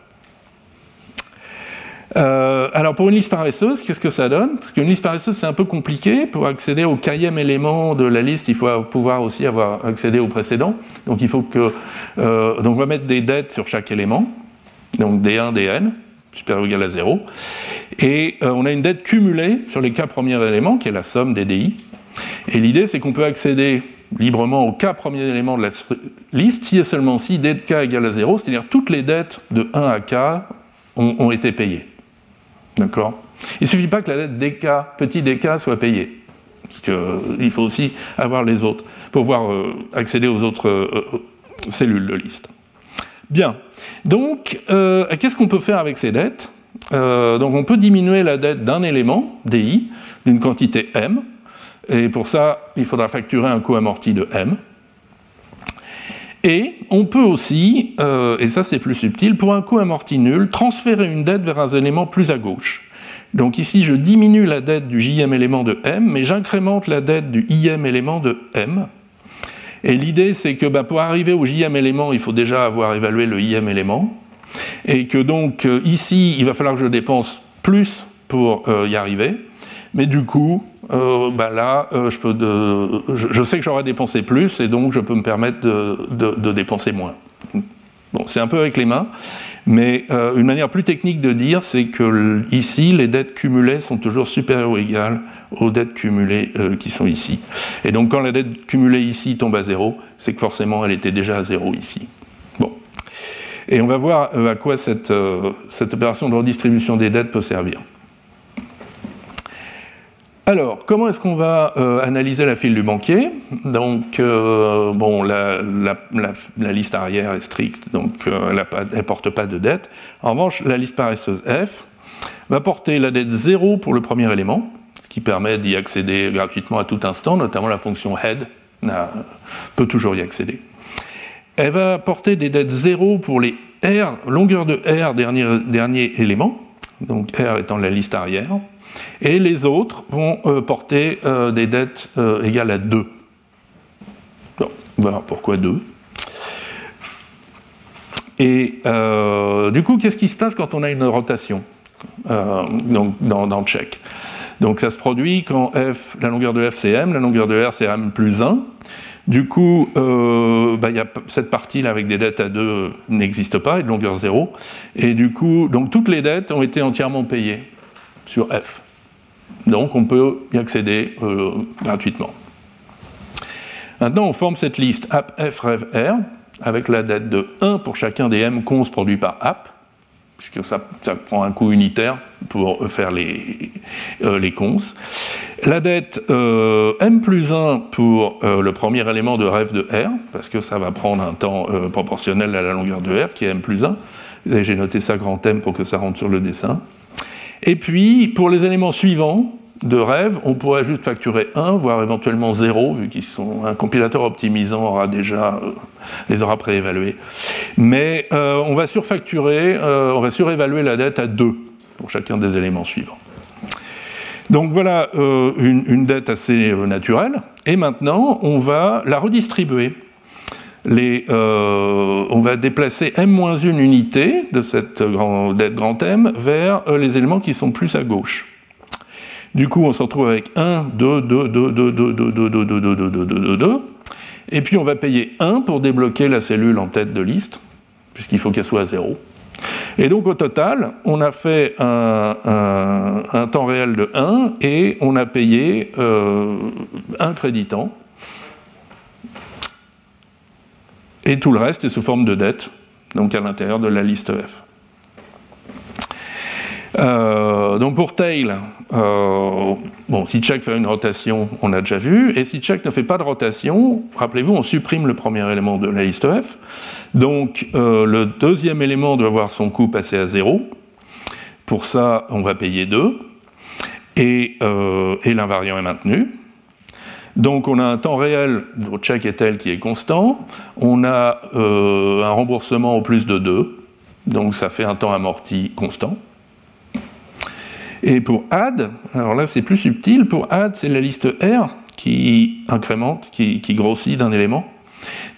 Euh, alors pour une liste paresseuse, qu'est-ce que ça donne? Parce qu'une liste paresseuse, c'est un peu compliqué. Pour accéder au quatrième élément de la liste, il faut pouvoir aussi avoir accédé au précédent. Donc il faut que, euh, donc on va mettre des dettes sur chaque élément. Donc D1, Dn supérieur ou égal à 0. Et euh, on a une dette cumulée sur les k premiers éléments, qui est la somme des DI. Et l'idée, c'est qu'on peut accéder librement au k premier élément de la liste si et seulement si d de k égale à 0, c'est-à-dire toutes les dettes de 1 à k ont, été payées. D'accord? Il ne suffit pas que la dette dk, petit dk, soit payée. Parce qu'il euh, faut aussi avoir les autres pour pouvoir euh, accéder aux autres cellules de liste. Bien. Donc, euh, qu'est-ce qu'on peut faire avec ces dettes euh, Donc, on peut diminuer la dette d'un élément, DI, d'une quantité M. Et pour ça, il faudra facturer un coût amorti de M. Et on peut aussi, euh, et ça c'est plus subtil, pour un coût amorti nul, transférer une dette vers un élément plus à gauche. Donc ici, je diminue la dette du JM élément de M, mais j'incrémente la dette du IM élément de M. Et l'idée, c'est que bah, pour arriver au JM élément, il faut déjà avoir évalué le IM élément. Et que donc, euh, ici, il va falloir que je dépense plus pour euh, y arriver. Mais du coup, euh, bah, là, je, sais que j'aurai dépensé plus et donc je peux me permettre de dépenser moins. Bon, c'est un peu avec les mains. Mais euh, une manière plus technique de dire, c'est que ici, les dettes cumulées sont toujours supérieures ou égales aux dettes cumulées euh, qui sont ici. Et donc, quand la dette cumulée ici tombe à zéro, c'est que forcément, elle était déjà à zéro ici. Bon. Et on va voir euh, à quoi cette, cette opération de redistribution des dettes peut servir. Alors, comment est-ce qu'on va euh, analyser la file du banquier? Donc, euh, bon, la, liste arrière est stricte, donc euh, elle ne porte pas de dette. En revanche, la liste paresseuse F va porter la dette 0 pour le premier élément, ce qui permet d'y accéder gratuitement à tout instant, notamment la fonction head peut toujours y accéder. Elle va porter des dettes 0 pour les R, longueur de R, dernier, dernier élément, donc R étant la liste arrière, et les autres vont euh, porter euh, des dettes euh, égales à 2. Bon, voilà pourquoi 2. Et du coup, qu'est-ce qui se passe quand on a une rotation? Dans, dans check donc ça se produit quand f, la longueur de f c'est m, la longueur de r c'est m plus 1. Du coup, a cette partie-là avec des dettes à 2 n'existe pas, et de longueur 0. Et du coup, donc toutes les dettes ont été entièrement payées sur f. Donc on peut y accéder euh, gratuitement. Maintenant, on forme cette liste app f r avec la dette de 1 pour chacun des m cons produits par app puisque ça, prend un coût unitaire pour faire les, euh, cons. La dette euh, m plus 1 pour le premier élément de rêve de R, parce que ça va prendre un temps proportionnel à la longueur de R, qui est m plus 1. J'ai noté ça grand M pour que ça rentre sur le dessin. Et puis, pour les éléments suivants, de rêve, on pourrait juste facturer 1, voire éventuellement 0, vu qu'ils sont un compilateur optimisant aura déjà euh, les aura préévalués. Mais euh, on va surfacturer, euh, on va surévaluer la dette à 2 pour chacun des éléments suivants. Donc voilà une, dette assez naturelle. Et maintenant, on va la redistribuer. On va déplacer m-1 unité de cette dette grand M vers les éléments qui sont plus à gauche. Du coup, on se retrouve avec 1, 2, 2, 2, 2, 2, 2, 2, 2, 2, 2, 2, 2, 2, 2. Et puis on va payer 1 pour débloquer la cellule en tête de liste, puisqu'il faut qu'elle soit à 0. Et donc au total, on a fait un temps réel de 1 et on a payé euh, un créditant. Et tout le reste est sous forme de dette, donc à l'intérieur de la liste F. Euh, donc pour tail, euh, bon, si check fait une rotation, on a déjà vu, et si check ne fait pas de rotation, rappelez-vous, on supprime le premier élément de la liste F. Donc euh, le deuxième élément doit avoir son coût passé à 0. Pour ça, on va payer 2, et, et l'invariant est maintenu. Donc on a un temps réel de check et tel qui est constant, on a un remboursement au plus de 2, donc ça fait un temps amorti constant. Et pour add, alors là c'est plus subtil, pour add c'est la liste R qui incrémente, qui, grossit d'un élément.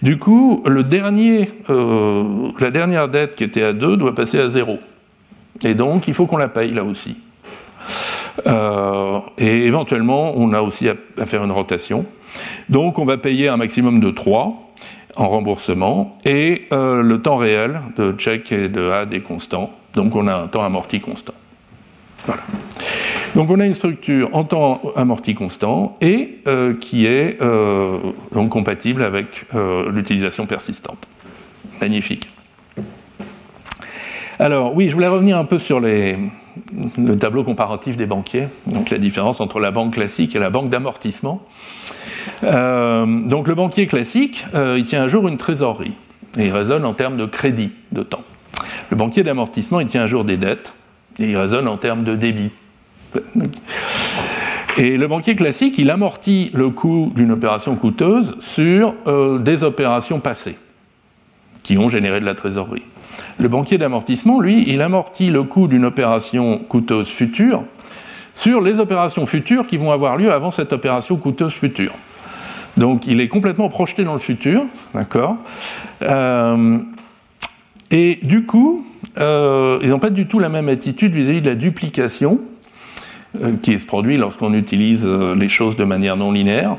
Du coup, euh, la dernière dette qui était à 2 doit passer à 0. Et donc, il faut qu'on la paye là aussi. Euh, et éventuellement, on a aussi à, faire une rotation. Donc, on va payer un maximum de 3 en remboursement. Et euh, le temps réel de check et de add est constant. Donc, on a un temps amorti constant. Donc on a une structure en temps amorti constant et euh, qui est compatible avec l'utilisation persistante. Magnifique. Alors oui, je voulais revenir un peu sur le tableau comparatif des banquiers, donc la différence entre la banque classique et la banque d'amortissement. donc le banquier classique, il tient à jour une trésorerie et il raisonne en termes de crédit de temps. Le banquier d'amortissement, il tient à jour des dettes et il raisonne en termes de débit. Et le banquier classique, il amortit le coût d'une opération coûteuse sur euh, des opérations passées qui ont généré de la trésorerie. Le banquier d'amortissement, lui, il amortit le coût d'une opération coûteuse future sur les opérations futures qui vont avoir lieu avant cette opération coûteuse future. Donc il est complètement projeté dans le futur, d'accord euh, Et du coup, euh, ils n'ont pas du tout la même attitude vis-à-vis de la duplication euh, qui se produit lorsqu'on utilise les choses de manière non linéaire.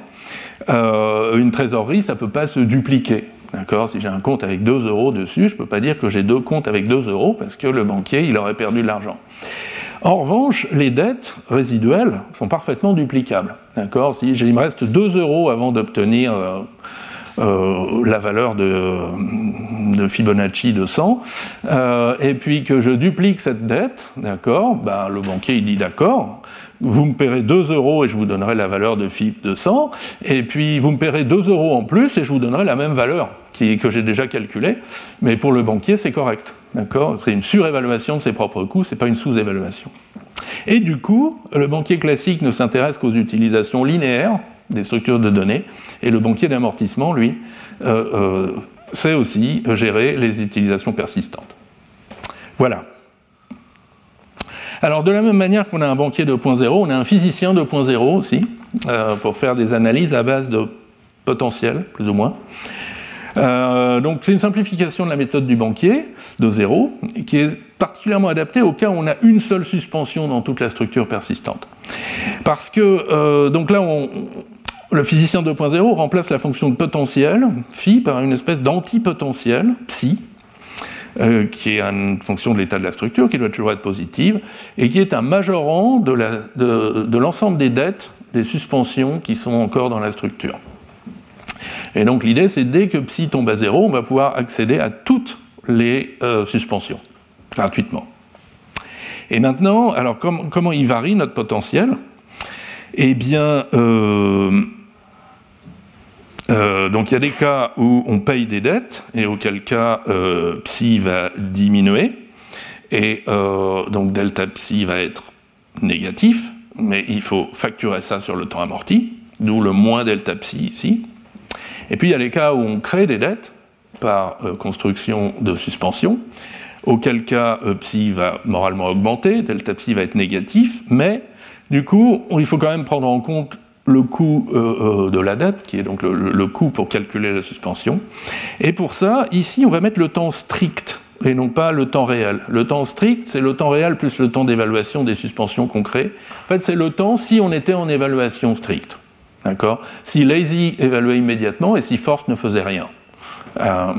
une trésorerie, ça ne peut pas se dupliquer. D'accord si j'ai un compte avec 2 euros dessus, je ne peux pas dire que j'ai deux comptes avec 2 euros parce que le banquier, il aurait perdu de l'argent. En revanche, les dettes résiduelles sont parfaitement duplicables. D'accord Si il me reste 2 euros avant d'obtenir euh, la valeur de, Fibonacci de 100, euh, et puis que je duplique cette dette, d'accord, ben, le banquier il dit d'accord, vous me paierez 2 euros et je vous donnerai la valeur de FIB de 100, et puis vous me paierez 2 euros en plus et je vous donnerai la même valeur que j'ai déjà calculée, mais pour le banquier c'est correct, d'accord? C'est une surévaluation de ses propres coûts, c'est pas une sous-évaluation. Et du coup, le banquier classique ne s'intéresse qu'aux utilisations linéaires, des structures de données. Et le banquier d'amortissement, lui, euh, euh, sait aussi gérer les utilisations persistantes. Voilà. Alors de la même manière qu'on a un banquier 2.0, on a un physicien 2.0 aussi, euh, pour faire des analyses à base de potentiel, plus ou moins. Euh, donc c'est une simplification de la méthode du banquier de zéro, qui est particulièrement adaptée au cas où on a une seule suspension dans toute la structure persistante. Parce que, euh, donc là, le physicien 2.0 remplace la fonction de potentiel, phi, par une espèce d'antipotentiel, psi, euh, qui est une fonction de l'état de la structure, qui doit toujours être positive, et qui est un majorant de l'ensemble des dettes des suspensions qui sont encore dans la structure. Et donc l'idée, c'est dès que psi tombe à zéro, on va pouvoir accéder à toutes les euh, suspensions, gratuitement. Et maintenant, alors comment il varie notre potentiel? Eh bien, euh, euh, donc il y a des cas où on paye des dettes, et auquel cas psi va diminuer, et donc delta psi va être négatif, mais il faut facturer ça sur le temps amorti, d'où le moins delta psi ici. Et puis il y a les cas où on crée des dettes par euh, construction de suspension, auquel cas euh, psi va moralement augmenter, delta psi va être négatif, mais du coup, il faut quand même prendre en compte le coût euh, de la dette, qui est donc le, coût pour calculer la suspension. Et pour ça, ici, on va mettre le temps strict et non pas le temps réel. Le temps strict, c'est le temps réel plus le temps d'évaluation des suspensions crée. En fait, c'est le temps si on était en évaluation stricte. Si lazy évaluait immédiatement et si force ne faisait rien. Euh,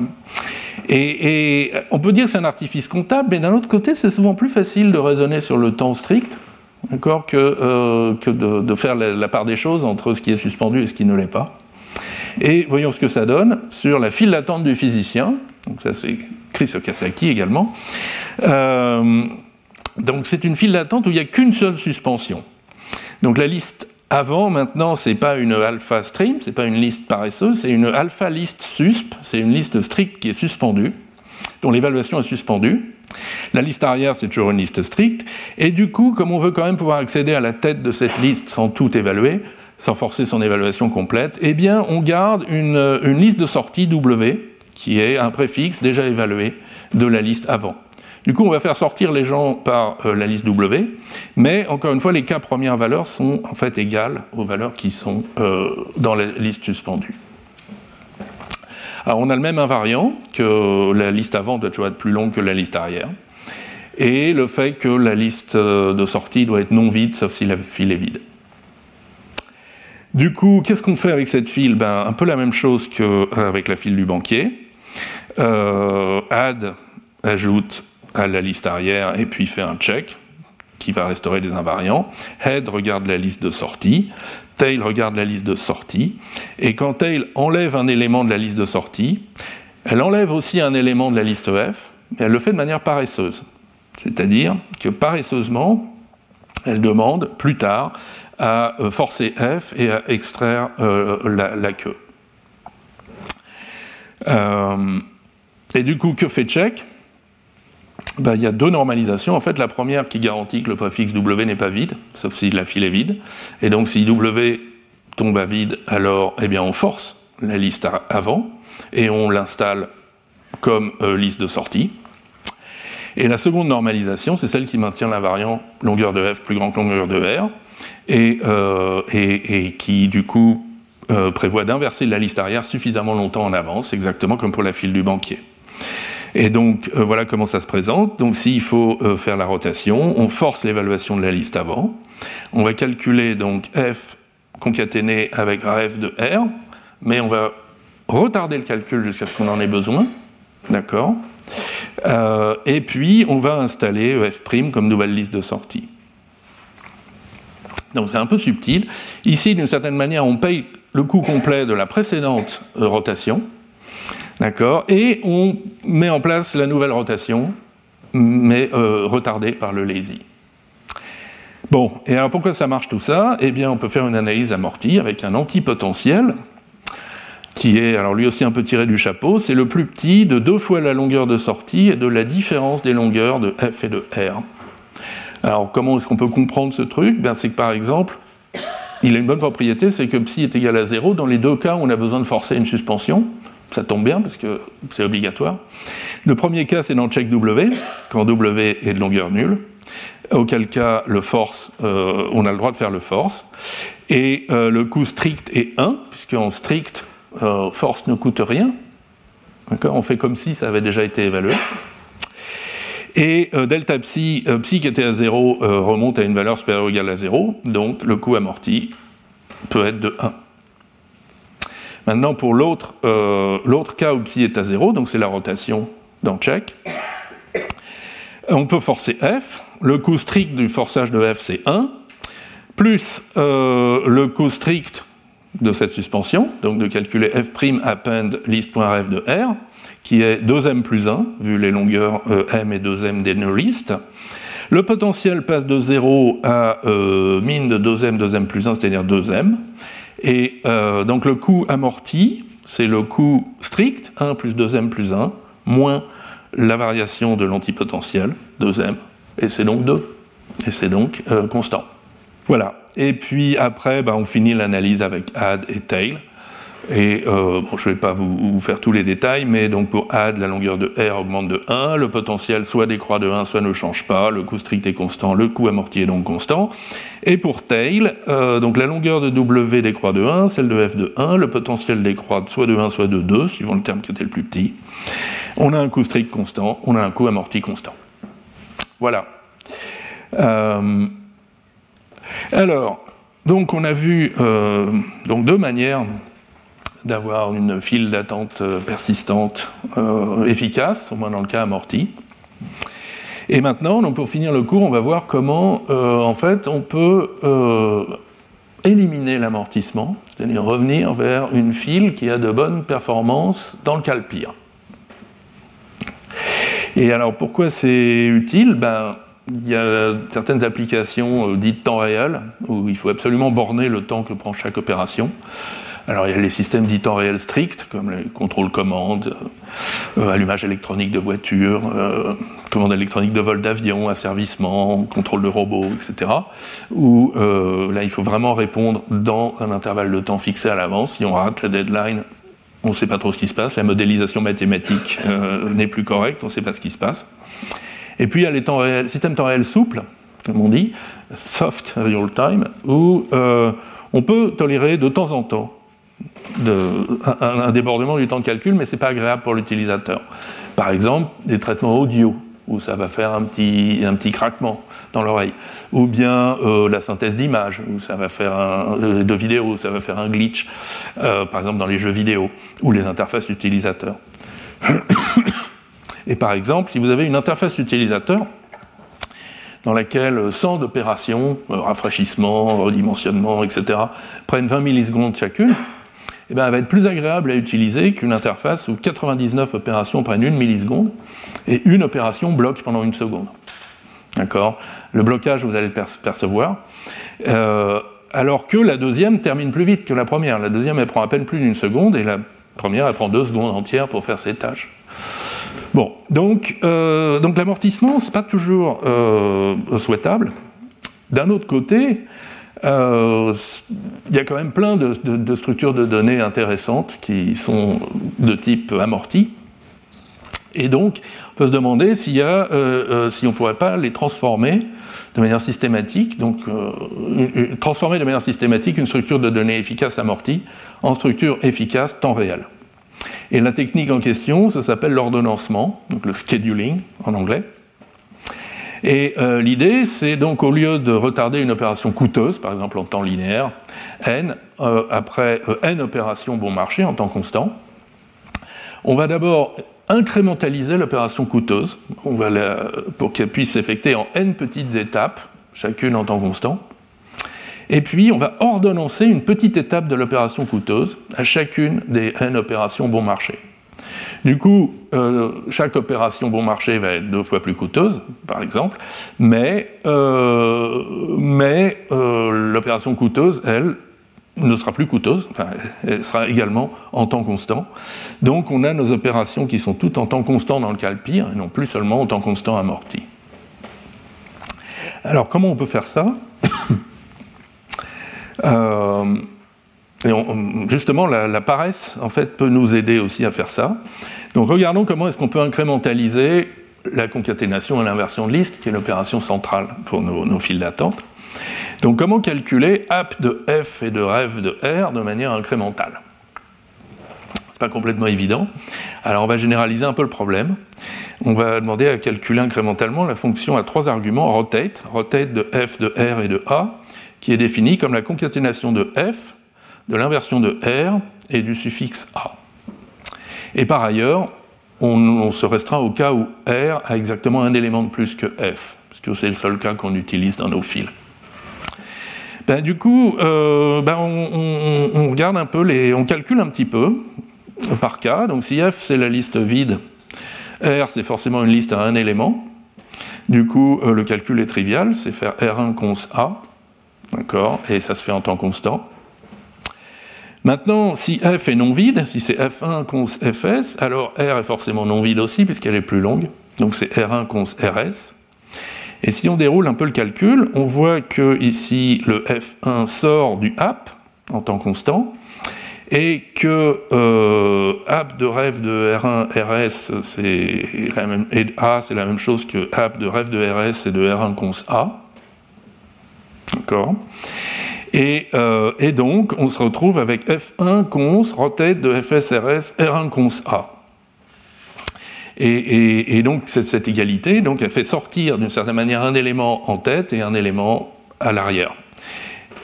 et, on peut dire que c'est un artifice comptable, mais d'un autre côté, c'est souvent plus facile de raisonner sur le temps strict que, euh, de, faire la, part des choses entre ce qui est suspendu et ce qui ne l'est pas. Et voyons ce que ça donne sur la file d'attente du physicien. Donc ça, c'est Chris Okasaki également. Euh, donc c'est une file d'attente où il n'y a qu'une seule suspension. Donc la liste avant, maintenant, c'est pas une alpha stream, c'est pas une liste paresseuse, c'est une alpha liste susp, c'est une liste stricte qui est suspendue, dont l'évaluation est suspendue. La liste arrière, c'est toujours une liste stricte. Et du coup, comme on veut quand même pouvoir accéder à la tête de cette liste sans tout évaluer, sans forcer son évaluation complète, eh bien, on garde une, une liste de sortie W, qui est un préfixe déjà évalué de la liste avant. Du coup, on va faire sortir les gens par euh, la liste W, mais encore une fois, les cas premières valeurs sont en fait égales aux valeurs qui sont euh, dans la liste suspendue. Alors, on a le même invariant que la liste avant doit toujours être plus longue que la liste arrière, et le fait que la liste euh, de sortie doit être non vide, sauf si la file est vide. Du coup, qu'est-ce qu'on fait avec cette file? Ben, Un peu la même chose qu'avec la file du banquier. add ajoute à la liste arrière et puis fait un check qui va restaurer des invariants. Head regarde la liste de sortie, tail regarde la liste de sortie, et quand tail enlève un élément de la liste de sortie, elle enlève aussi un élément de la liste F, mais elle le fait de manière paresseuse. C'est-à-dire que paresseusement, elle demande plus tard à euh, forcer F et à extraire euh, la, queue. Euh, et du coup, que fait check? Ben, il y a deux normalisations. En fait, la première qui garantit que le préfixe W n'est pas vide, sauf si la file est vide. Et donc, si W tombe à vide, alors eh bien, on force la liste avant et on l'installe comme euh, liste de sortie. Et la seconde normalisation, c'est celle qui maintient l'invariant longueur de f plus grand que longueur de r, et, euh, qui du coup euh, prévoit d'inverser la liste arrière suffisamment longtemps en avance, exactement comme pour la file du banquier. Et donc, euh, voilà comment ça se présente. Donc, s'il faut euh, faire la rotation, on force l'évaluation de la liste avant. On va calculer donc f concaténé avec f de r, mais on va retarder le calcul jusqu'à ce qu'on en ait besoin. D'accord? Euh, Et puis, on va installer f' comme nouvelle liste de sortie. Donc, c'est un peu subtil. Ici, d'une certaine manière, on paye le coût complet de la précédente rotation D'accord Et on met en place la nouvelle rotation, mais euh, retardée par le lazy. Bon, et alors pourquoi ça marche tout ça? Eh bien, on peut faire une analyse amortie avec un antipotentiel, qui est alors lui aussi un peu tiré du chapeau, c'est le plus petit de deux fois la longueur de sortie et de la différence des longueurs de f et de r. Alors comment est-ce qu'on peut comprendre ce truc? Ben, C'est que par exemple, il a une bonne propriété, c'est que psi est égal à 0 dans les deux cas on a besoin de forcer une suspension. Ça tombe bien parce que c'est obligatoire. Le premier cas, c'est dans check W, quand W est de longueur nulle, auquel cas le force, euh, on a le droit de faire le force. Et euh, le coût strict est 1, puisqu'en strict, euh, force ne coûte rien. On fait comme si ça avait déjà été évalué. Et delta psi, psi qui était à 0 euh, remonte à une valeur supérieure ou égale à 0, donc le coût amorti peut être de 1. Maintenant, pour l'autre cas où psi est à 0, donc c'est la rotation dans check, on peut forcer f. Le coût strict du forçage de f, c'est 1, plus le coût strict de cette suspension, donc de calculer f' append list.rf de r, qui est 2m plus 1, vu les longueurs euh, m et 2m des nœuds list. Le potentiel passe de 0 à euh, min de 2m, 2m plus 1, c'est-à-dire 2m. Et euh, donc le coût amorti, c'est le coût strict, 1 plus 2m plus 1, moins la variation de l'antipotentiel, 2m, et c'est donc 2. Et c'est donc constant. Voilà. Et puis après, ben, on finit l'analyse avec add et tail. Et euh, je ne vais pas vous, faire tous les détails, mais donc pour add, la longueur de R augmente de 1, le potentiel soit décroît de 1, soit ne change pas, le coût strict est constant, le coût amorti est donc constant. Et pour tail, euh, donc la longueur de W décroît de 1, celle de F de 1, le potentiel décroît soit de 1, soit de 2, suivant le terme qui était le plus petit. On a un coût strict constant, on a un coût amorti constant. Voilà. Euh, alors, donc on a vu donc deux manières d'avoir une file d'attente euh, persistante euh, efficace, au moins dans le cas amorti. Et maintenant, pour finir le cours, on va voir comment, euh, en fait, on peut éliminer l'amortissement, c'est-à-dire revenir vers une file qui a de bonnes performances dans le cas le pire. Et alors, pourquoi c'est utile? Ben, Il y a certaines applications dites temps réel, où il faut absolument borner le temps que prend chaque opération. Alors il y a les systèmes dits temps réel stricts, comme les contrôles commandes, euh, allumage électronique de voitures, euh, commande électronique de vol d'avion, asservissement, contrôle de robots, etc. Où euh, là il faut vraiment répondre dans un intervalle de temps fixé à l'avance. Si on rate la deadline, on ne sait pas trop ce qui se passe, la modélisation mathématique n'est plus correcte, on ne sait pas ce qui se passe. Et puis il y a les temps réels, systèmes temps réel souples, comme on dit, soft real time, où on peut tolérer de temps en temps un, débordement du temps de calcul, mais ce n'est pas agréable pour l'utilisateur. Par exemple, des traitements audio, où ça va faire un petit, un petit craquement dans l'oreille. Ou bien euh, la synthèse d'images, où ça va faire euh, de vidéo, où ça va faire un glitch, euh, par exemple dans les jeux vidéo, ou les interfaces utilisateurs. Et par exemple, si vous avez une interface utilisateur dans laquelle 100 d'opérations, rafraîchissement, redimensionnement, etc., prennent 20 millisecondes chacune, eh ben, elle va être plus agréable à utiliser qu'une interface où 99 opérations prennent une milliseconde et une opération bloque pendant une seconde. D'accord? Le blocage, vous allez le percevoir. Euh, alors que la deuxième termine plus vite que la première. La deuxième, elle prend à peine plus d'une seconde et la première, elle prend deux secondes entières pour faire ses tâches. Bon, donc, euh, l'amortissement, c'est pas toujours euh, souhaitable. D'un autre côté, euh, il y a quand même plein de, structures de données intéressantes qui sont de type amorti. Et donc, on peut se demander y a, euh, euh, si on ne pourrait pas les transformer de manière systématique, donc transformer de manière systématique une structure de données efficace amortie en structure efficace temps réel. Et la technique en question, ça s'appelle l'ordonnancement, donc le scheduling en anglais. Et euh, l'idée, c'est donc au lieu de retarder une opération coûteuse, par exemple en temps linéaire, n, euh, après euh, n opérations bon marché en temps constant, on va d'abord incrémentaliser l'opération coûteuse pour qu'elle puisse s'effectuer en n petites étapes, chacune en temps constant. Et puis, on va ordonnancer une petite étape de l'opération coûteuse à chacune des n opérations bon marché. Du coup, euh, chaque opération bon marché va être deux fois plus coûteuse, par exemple, mais, euh, euh, l'opération coûteuse, elle, ne sera plus coûteuse, enfin, elle sera également en temps constant. Donc on a nos opérations qui sont toutes en temps constant dans le cas le pire, et non plus seulement en temps constant amorti. Alors comment on peut faire ça? justement, la, paresse, en fait, peut nous aider aussi à faire ça. Donc, regardons comment est-ce qu'on peut incrémentaliser la concaténation et l'inversion de liste, qui est l'opération centrale pour nos, nos files d'attente. Donc, comment calculer app de f et de ref de r de manière incrémentale? C'est pas complètement évident. Alors on va généraliser un peu le problème. On va demander à calculer incrémentalement la fonction à trois arguments rotate, rotate de f, de r et de a, qui est définie comme la concaténation de f, de l'inversion de r et du suffixe a. Et par ailleurs, on, se restreint au cas où R a exactement un élément de plus que F, parce que c'est le seul cas qu'on utilise dans nos fils. Ben, du coup, euh, ben, on, regarde un peu les, on calcule un petit peu par cas. Donc si F c'est la liste vide, R c'est forcément une liste à un élément. Du coup, euh, le calcul est trivial, c'est faire R1 cons A, d'accord, et ça se fait en temps constant. Maintenant, si f est non vide, si c'est f1 cons fs, alors r est forcément non vide aussi puisqu'elle est plus longue, donc c'est r1 cons rs. Et si on déroule un peu le calcul, on voit que ici le f1 sort du app en temps constant, et que euh, app de rêve de R1 RS c'est la même, et A c'est la même chose que app de rêve de RS et de R1 cons A. D'accord? Euh, et, donc, on se retrouve avec F1 cons rotate de FSRS R1 cons A. Et, donc, cette égalité, donc, elle fait sortir d'une certaine manière un élément en tête et un élément à l'arrière.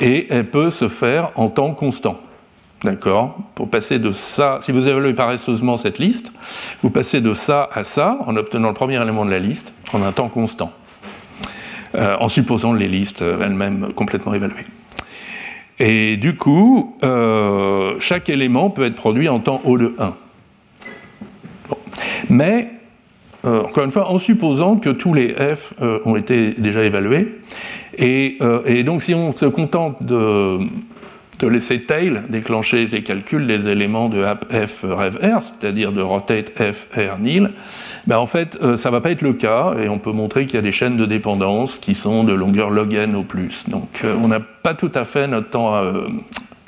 Et elle peut se faire en temps constant. D'accord? Pour passer de ça, si vous évaluez paresseusement cette liste, vous passez de ça à ça en obtenant le premier élément de la liste en un temps constant, euh, en supposant les listes elles-mêmes complètement évaluées. Et du coup, euh, chaque élément peut être produit en temps O de 1. Mais, euh, encore une fois, en supposant que tous les f euh, ont été déjà évalués, et, donc si on se contente de, laisser tail déclencher les calculs des éléments de f rêve r, c'est-à-dire de rotate f r nil, ben en fait euh, ça ne va pas être le cas et on peut montrer qu'il y a des chaînes de dépendance qui sont de longueur log n au plus. Donc euh, on n'a pas tout à fait notre temps euh,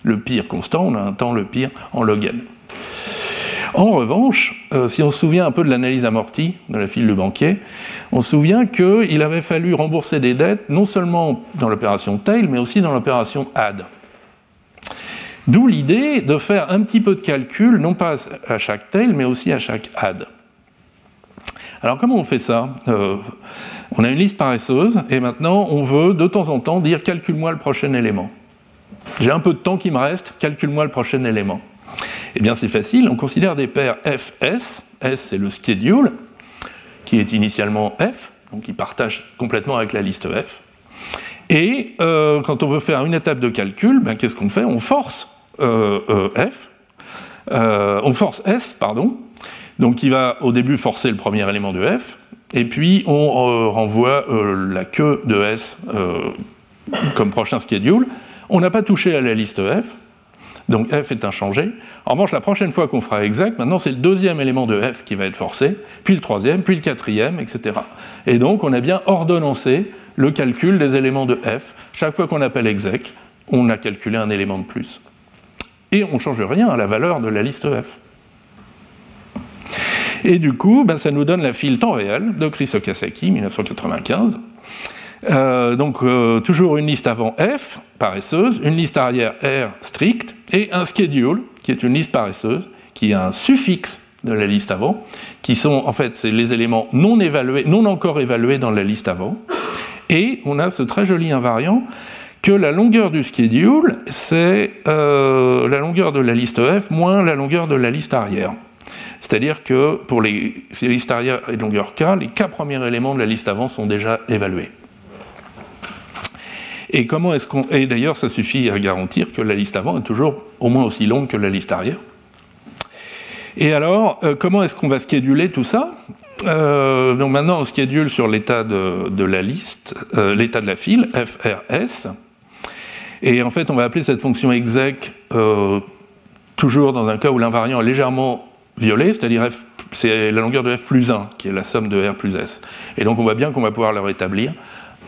le pire constant, on a un temps le pire en log n. En revanche, si on se souvient un peu de l'analyse amortie de la file du banquier, on se souvient qu'il avait fallu rembourser des dettes non seulement dans l'opération tail, mais aussi dans l'opération add. D'où l'idée de faire un petit peu de calcul, non pas à chaque tail, mais aussi à chaque add. Alors comment on fait ça euh, On a une liste paresseuse, et maintenant on veut de temps en temps dire calcule-moi le prochain élément. J'ai un peu de temps qui me reste, calcule-moi le prochain élément. Eh bien c'est facile, on considère des paires FS, S c'est le schedule, qui est initialement F, donc il partage complètement avec la liste F. Et euh, quand on veut faire une étape de calcul, ben, qu'est-ce qu'on fait? On force euh, F, on force S, pardon, donc qui va au début forcer le premier élément de F, et puis on renvoie la queue de S comme prochain schedule. On n'a pas touché à la liste F, donc F est inchangé. En revanche, la prochaine fois qu'on fera exec, maintenant c'est le deuxième élément de F qui va être forcé, puis le troisième, puis le quatrième, etc. Et donc on a bien ordonnancé le calcul des éléments de F. Chaque fois qu'on appelle exec, on a calculé un élément de plus et on ne change rien à la valeur de la liste F. Et du coup, ben, ça nous donne la file temps réel de Chris Okasaki, 1995. Euh, donc euh, toujours une liste avant F, paresseuse, une liste arrière R stricte, et un schedule, qui est une liste paresseuse, qui est un suffixe de la liste avant, qui sont en fait les éléments non évalués, non encore évalués dans la liste avant. Et on a ce très joli invariant que la longueur du schedule, c'est euh, la longueur de la liste F moins la longueur de la liste arrière. C'est-à-dire que pour les, listes arrière et de longueur K, les K premiers éléments de la liste avant sont déjà évalués. Et comment est-ce qu'on. Et d'ailleurs, ça suffit à garantir que la liste avant est toujours au moins aussi longue que la liste arrière. Et alors, euh, comment est-ce qu'on va scheduler tout ça? Euh, Donc maintenant, on schedule sur l'état de, la liste, l'état de la file, FRS. Et en fait, on va appeler cette fonction exec euh, toujours dans un cas où l'invariant est légèrement violé, c'est-à-dire c'est la longueur de f plus 1, qui est la somme de r plus s. Et donc on voit bien qu'on va pouvoir le rétablir,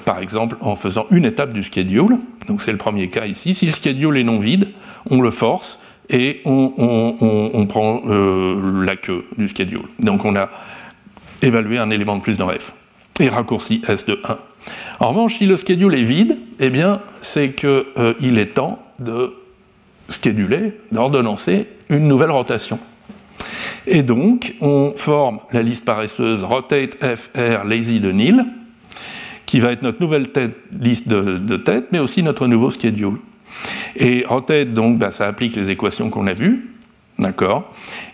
par exemple en faisant une étape du schedule. Donc c'est le premier cas ici. Si le schedule est non vide, on le force et on, prend euh, la queue du schedule. Donc on a évalué un élément de plus dans f et raccourci s de 1. En revanche, si le schedule est vide, eh bien, c'est qu'il euh, est temps de scheduler, d'ordonnancer une nouvelle rotation. Et donc, on forme la liste paresseuse rotate FR lazy de Nil, qui va être notre nouvelle liste de, de têtes, mais aussi notre nouveau schedule. Et rotate, donc, bah, ça applique les équations qu'on a vues, d'accord?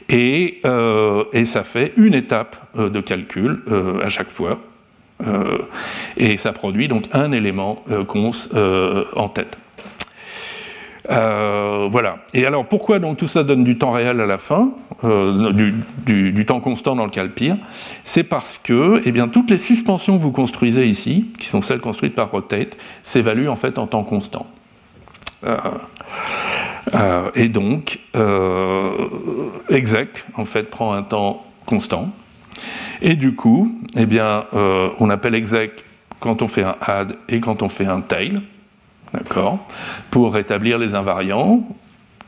Et, euh, et, ça fait une étape euh, de calcul euh, à chaque fois. Et ça produit donc un élément cons en tête. Euh, voilà. Et alors, pourquoi donc tout ça donne du temps réel à la fin, euh, du, temps constant dans le cas le pire C'est parce que, eh bien, toutes les suspensions que vous construisez ici, qui sont celles construites par Rotate, s'évaluent en fait en temps constant. Euh, et donc, exec en fait prend un temps constant. Et du coup, eh bien, on appelle exec quand on fait un add et quand on fait un tail d'accord, pour rétablir les invariants,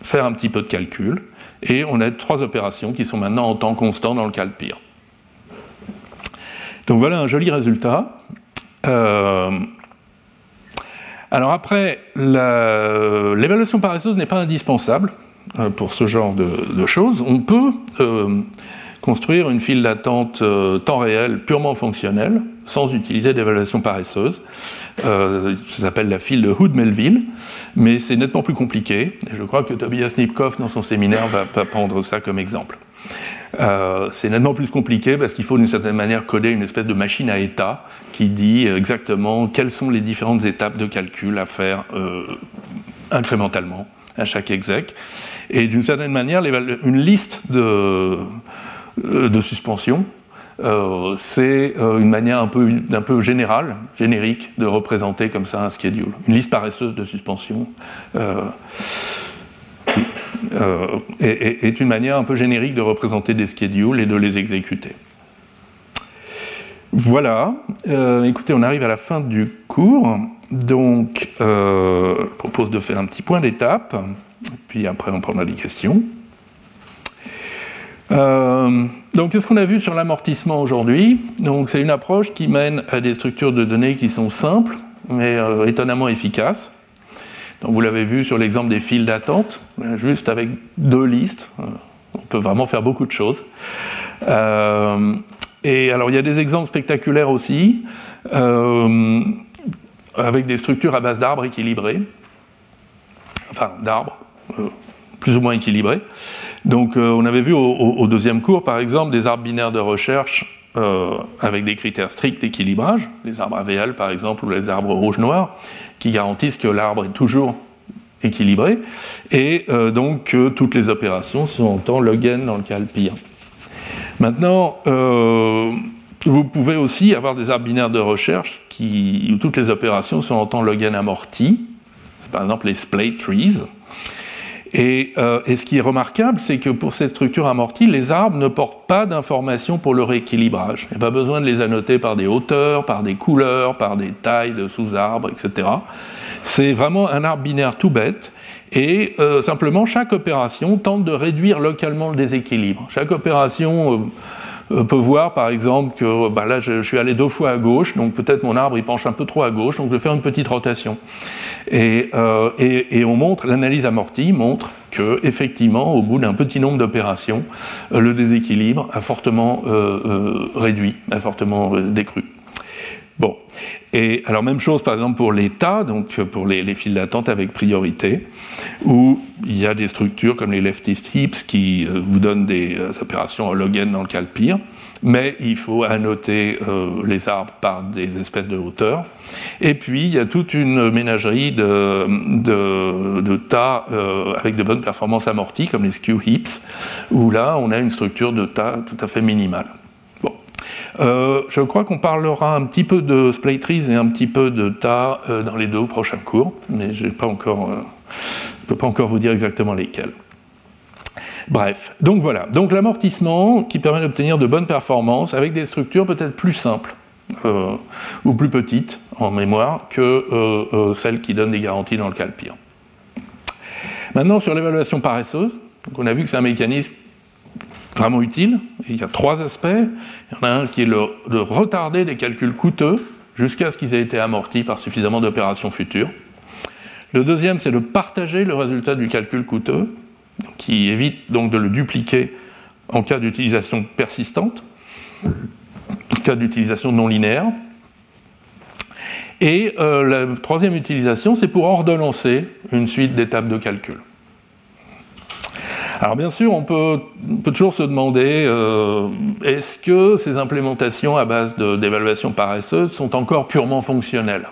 faire un petit peu de calcul, et on a trois opérations qui sont maintenant en temps constant dans le cas le pire. Donc voilà un joli résultat. Euh, alors après, l'évaluation paresseuse n'est pas indispensable euh, pour ce genre de, choses. On peut euh, construire une file d'attente euh, temps réel purement fonctionnelle, sans utiliser d'évaluation paresseuse. Euh, ça s'appelle la file de Hood-Melville, mais c'est nettement plus compliqué. Je crois que Tobias Nipkoff, dans son séminaire, va, prendre ça comme exemple. Euh, c'est nettement plus compliqué parce qu'il faut d'une certaine manière coder une espèce de machine à état qui dit exactement quelles sont les différentes étapes de calcul à faire euh, incrémentalement à chaque exec. Et d'une certaine manière, une liste de, de suspension, euh, c'est euh, une manière un peu, générale, générique, de représenter comme ça un schedule. Une liste paresseuse de suspension est, une manière un peu générique de représenter des schedules et de les exécuter. Voilà, écoutez, on arrive à la fin du cours, donc je propose de faire un petit point d'étape, puis après on prendra des questions. Euh, donc, qu'est-ce qu'on a vu sur l'amortissement aujourd'hui Donc, c'est une approche qui mène à des structures de données qui sont simples, mais euh, étonnamment efficaces. Donc, vous l'avez vu sur l'exemple des files d'attente, juste avec deux listes, euh, on peut vraiment faire beaucoup de choses. et alors, il y a des exemples spectaculaires aussi, avec des structures à base d'arbres équilibrés, enfin d'arbres, plus ou moins équilibrés. Donc euh, on avait vu au, deuxième cours, par exemple, des arbres binaires de recherche euh, avec des critères stricts d'équilibrage, les arbres AVL par exemple, ou les arbres rouge-noir, qui garantissent que l'arbre est toujours équilibré, et euh, donc que toutes les opérations sont en temps log n dans le cas le pire. Maintenant, vous pouvez aussi avoir des arbres binaires de recherche qui, où toutes les opérations sont en temps log n amorti, c'est par exemple les splay trees, euh, et, ce qui est remarquable, c'est que pour ces structures amorties, les arbres ne portent pas d'informations pour le rééquilibrage. Il n'y a pas besoin de les annoter par des hauteurs, par des couleurs, par des tailles de sous-arbres, etc. C'est vraiment un arbre binaire tout bête. Et euh, simplement, chaque opération tente de réduire localement le déséquilibre. Chaque opération euh, peut voir par exemple que bah là je, suis allé deux fois à gauche, donc peut-être mon arbre il penche un peu trop à gauche, donc je vais faire une petite rotation. Et, euh, et, on montre, l'analyse amortie montre que effectivement, au bout d'un petit nombre d'opérations, euh, le déséquilibre a fortement euh, euh, réduit, a fortement décru. Bon, et alors même chose par exemple pour l'état, donc pour les, les files d'attente avec priorité, où il y a des structures comme les leftist heaps qui euh, vous donnent des euh, opérations hologènes dans le cas le pire, mais il faut annoter euh, les arbres par des espèces de hauteur. Et puis il y a toute une ménagerie de, de, tas euh, avec de bonnes performances amorties, comme les skew heaps, où là on a une structure de tas tout à fait minimale. Euh, je crois qu'on parlera un petit peu de splay trees et un petit peu de tas euh, dans les deux prochains cours, mais je ne euh, peux pas encore vous dire exactement lesquels. Bref, donc voilà. Donc l'amortissement qui permet d'obtenir de bonnes performances avec des structures peut-être plus simples euh, ou plus petites en mémoire que celles qui donnent des garanties dans le cas le pire. Maintenant sur l'évaluation paresseuse, donc on a vu que c'est un mécanisme vraiment utile. il y a trois aspects. Il y en a un qui est de retarder des calculs coûteux jusqu'à ce qu'ils aient été amortis par suffisamment d'opérations futures. Le deuxième, c'est de partager le résultat du calcul coûteux, qui évite donc de le dupliquer en cas d'utilisation persistante, en cas d'utilisation non linéaire. Et la troisième utilisation, c'est pour ordonnancer une suite d'étapes de calcul. Alors bien sûr, on peut, toujours se demander, euh, est-ce que ces implémentations à base d'évaluation paresseuse sont encore purement fonctionnelles?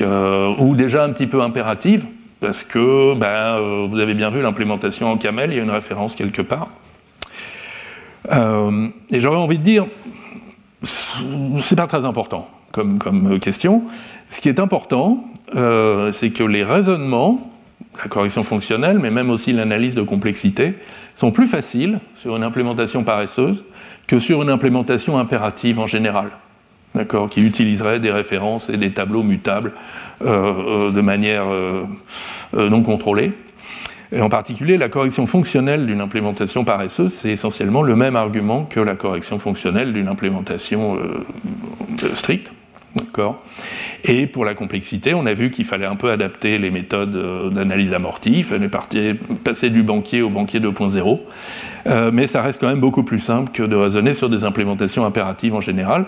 Ou déjà un petit peu impératives Parce que ben, euh, vous avez bien vu l'implémentation en camel, il y a une référence quelque part. Euh, et j'aurais envie de dire, c'est pas très important comme, comme, question. Ce qui est important, c'est que les raisonnements la correction fonctionnelle, mais même aussi l'analyse de complexité, sont plus faciles sur une implémentation paresseuse que sur une implémentation impérative en général, qui utiliserait des références et des tableaux mutables euh, euh, de manière euh, non contrôlée. Et en particulier, la correction fonctionnelle d'une implémentation paresseuse, c'est essentiellement le même argument que la correction fonctionnelle d'une implémentation stricte. D'accord et pour la complexité, on a vu qu'il fallait un peu adapter les méthodes euh, d'analyse amortie, il fallait passer du banquier au banquier 2.0, euh, mais ça reste quand même beaucoup plus simple que de raisonner sur des implémentations impératives en général.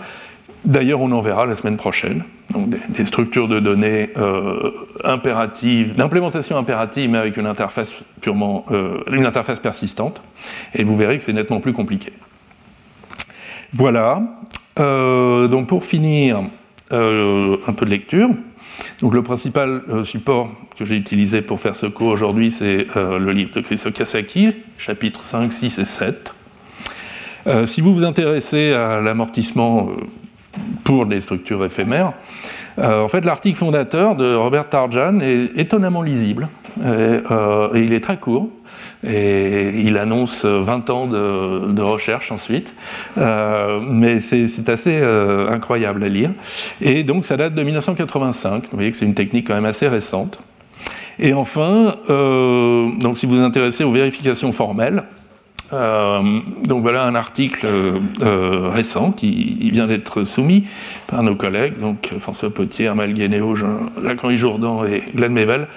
D'ailleurs, on en verra la semaine prochaine. Donc, des, structures de données euh, impératives, d'implémentation impérative, mais avec une interface purement, une interface persistante. Et vous verrez que c'est nettement plus compliqué. Voilà. donc, pour finir, euh, un peu de lecture. Donc le principal euh, support que j'ai utilisé pour faire ce cours aujourd'hui, c'est euh, le livre de Chris Okasaki, chapitres 5, 6 et 7. si vous vous intéressez à l'amortissement pour des structures éphémères, en fait l'article fondateur de Robert Tarjan est étonnamment lisible et il est très court. Et il annonce 20 ans de, recherche ensuite. Euh, mais c'est assez euh, incroyable à lire. Et donc ça date de 1985. Vous voyez que c'est une technique quand même assez récente. Et enfin, euh, donc si vous vous intéressez aux vérifications formelles, donc voilà un article récent qui vient d'être soumis par nos collègues, donc François Potier, Armel Guénéo, Lacroix Jourdan et Glenn Mevel,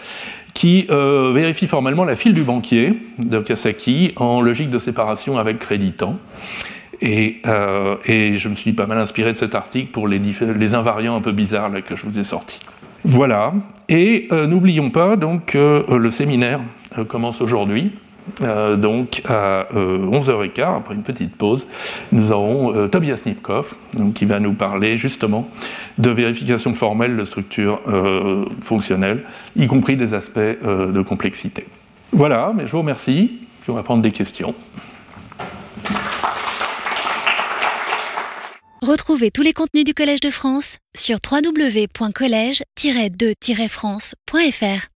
qui euh, vérifie formellement la file du banquier de Kasaki en logique de séparation avec créditant. Et, euh, et, je me suis pas mal inspiré de cet article pour les, invariants un peu bizarres que je vous ai sortis. Voilà. Et euh, n'oublions pas donc que le séminaire commence aujourd'hui. Euh, donc à 11h15, euh, après une petite pause, nous aurons euh, Tobias Nipkoff, qui va nous parler justement de vérification formelle de structures fonctionnelles, y compris des aspects de complexité. Voilà, mais je vous remercie. On va prendre des questions. Retrouvez tous les contenus du Collège de France sur www.colège-2-france.fr.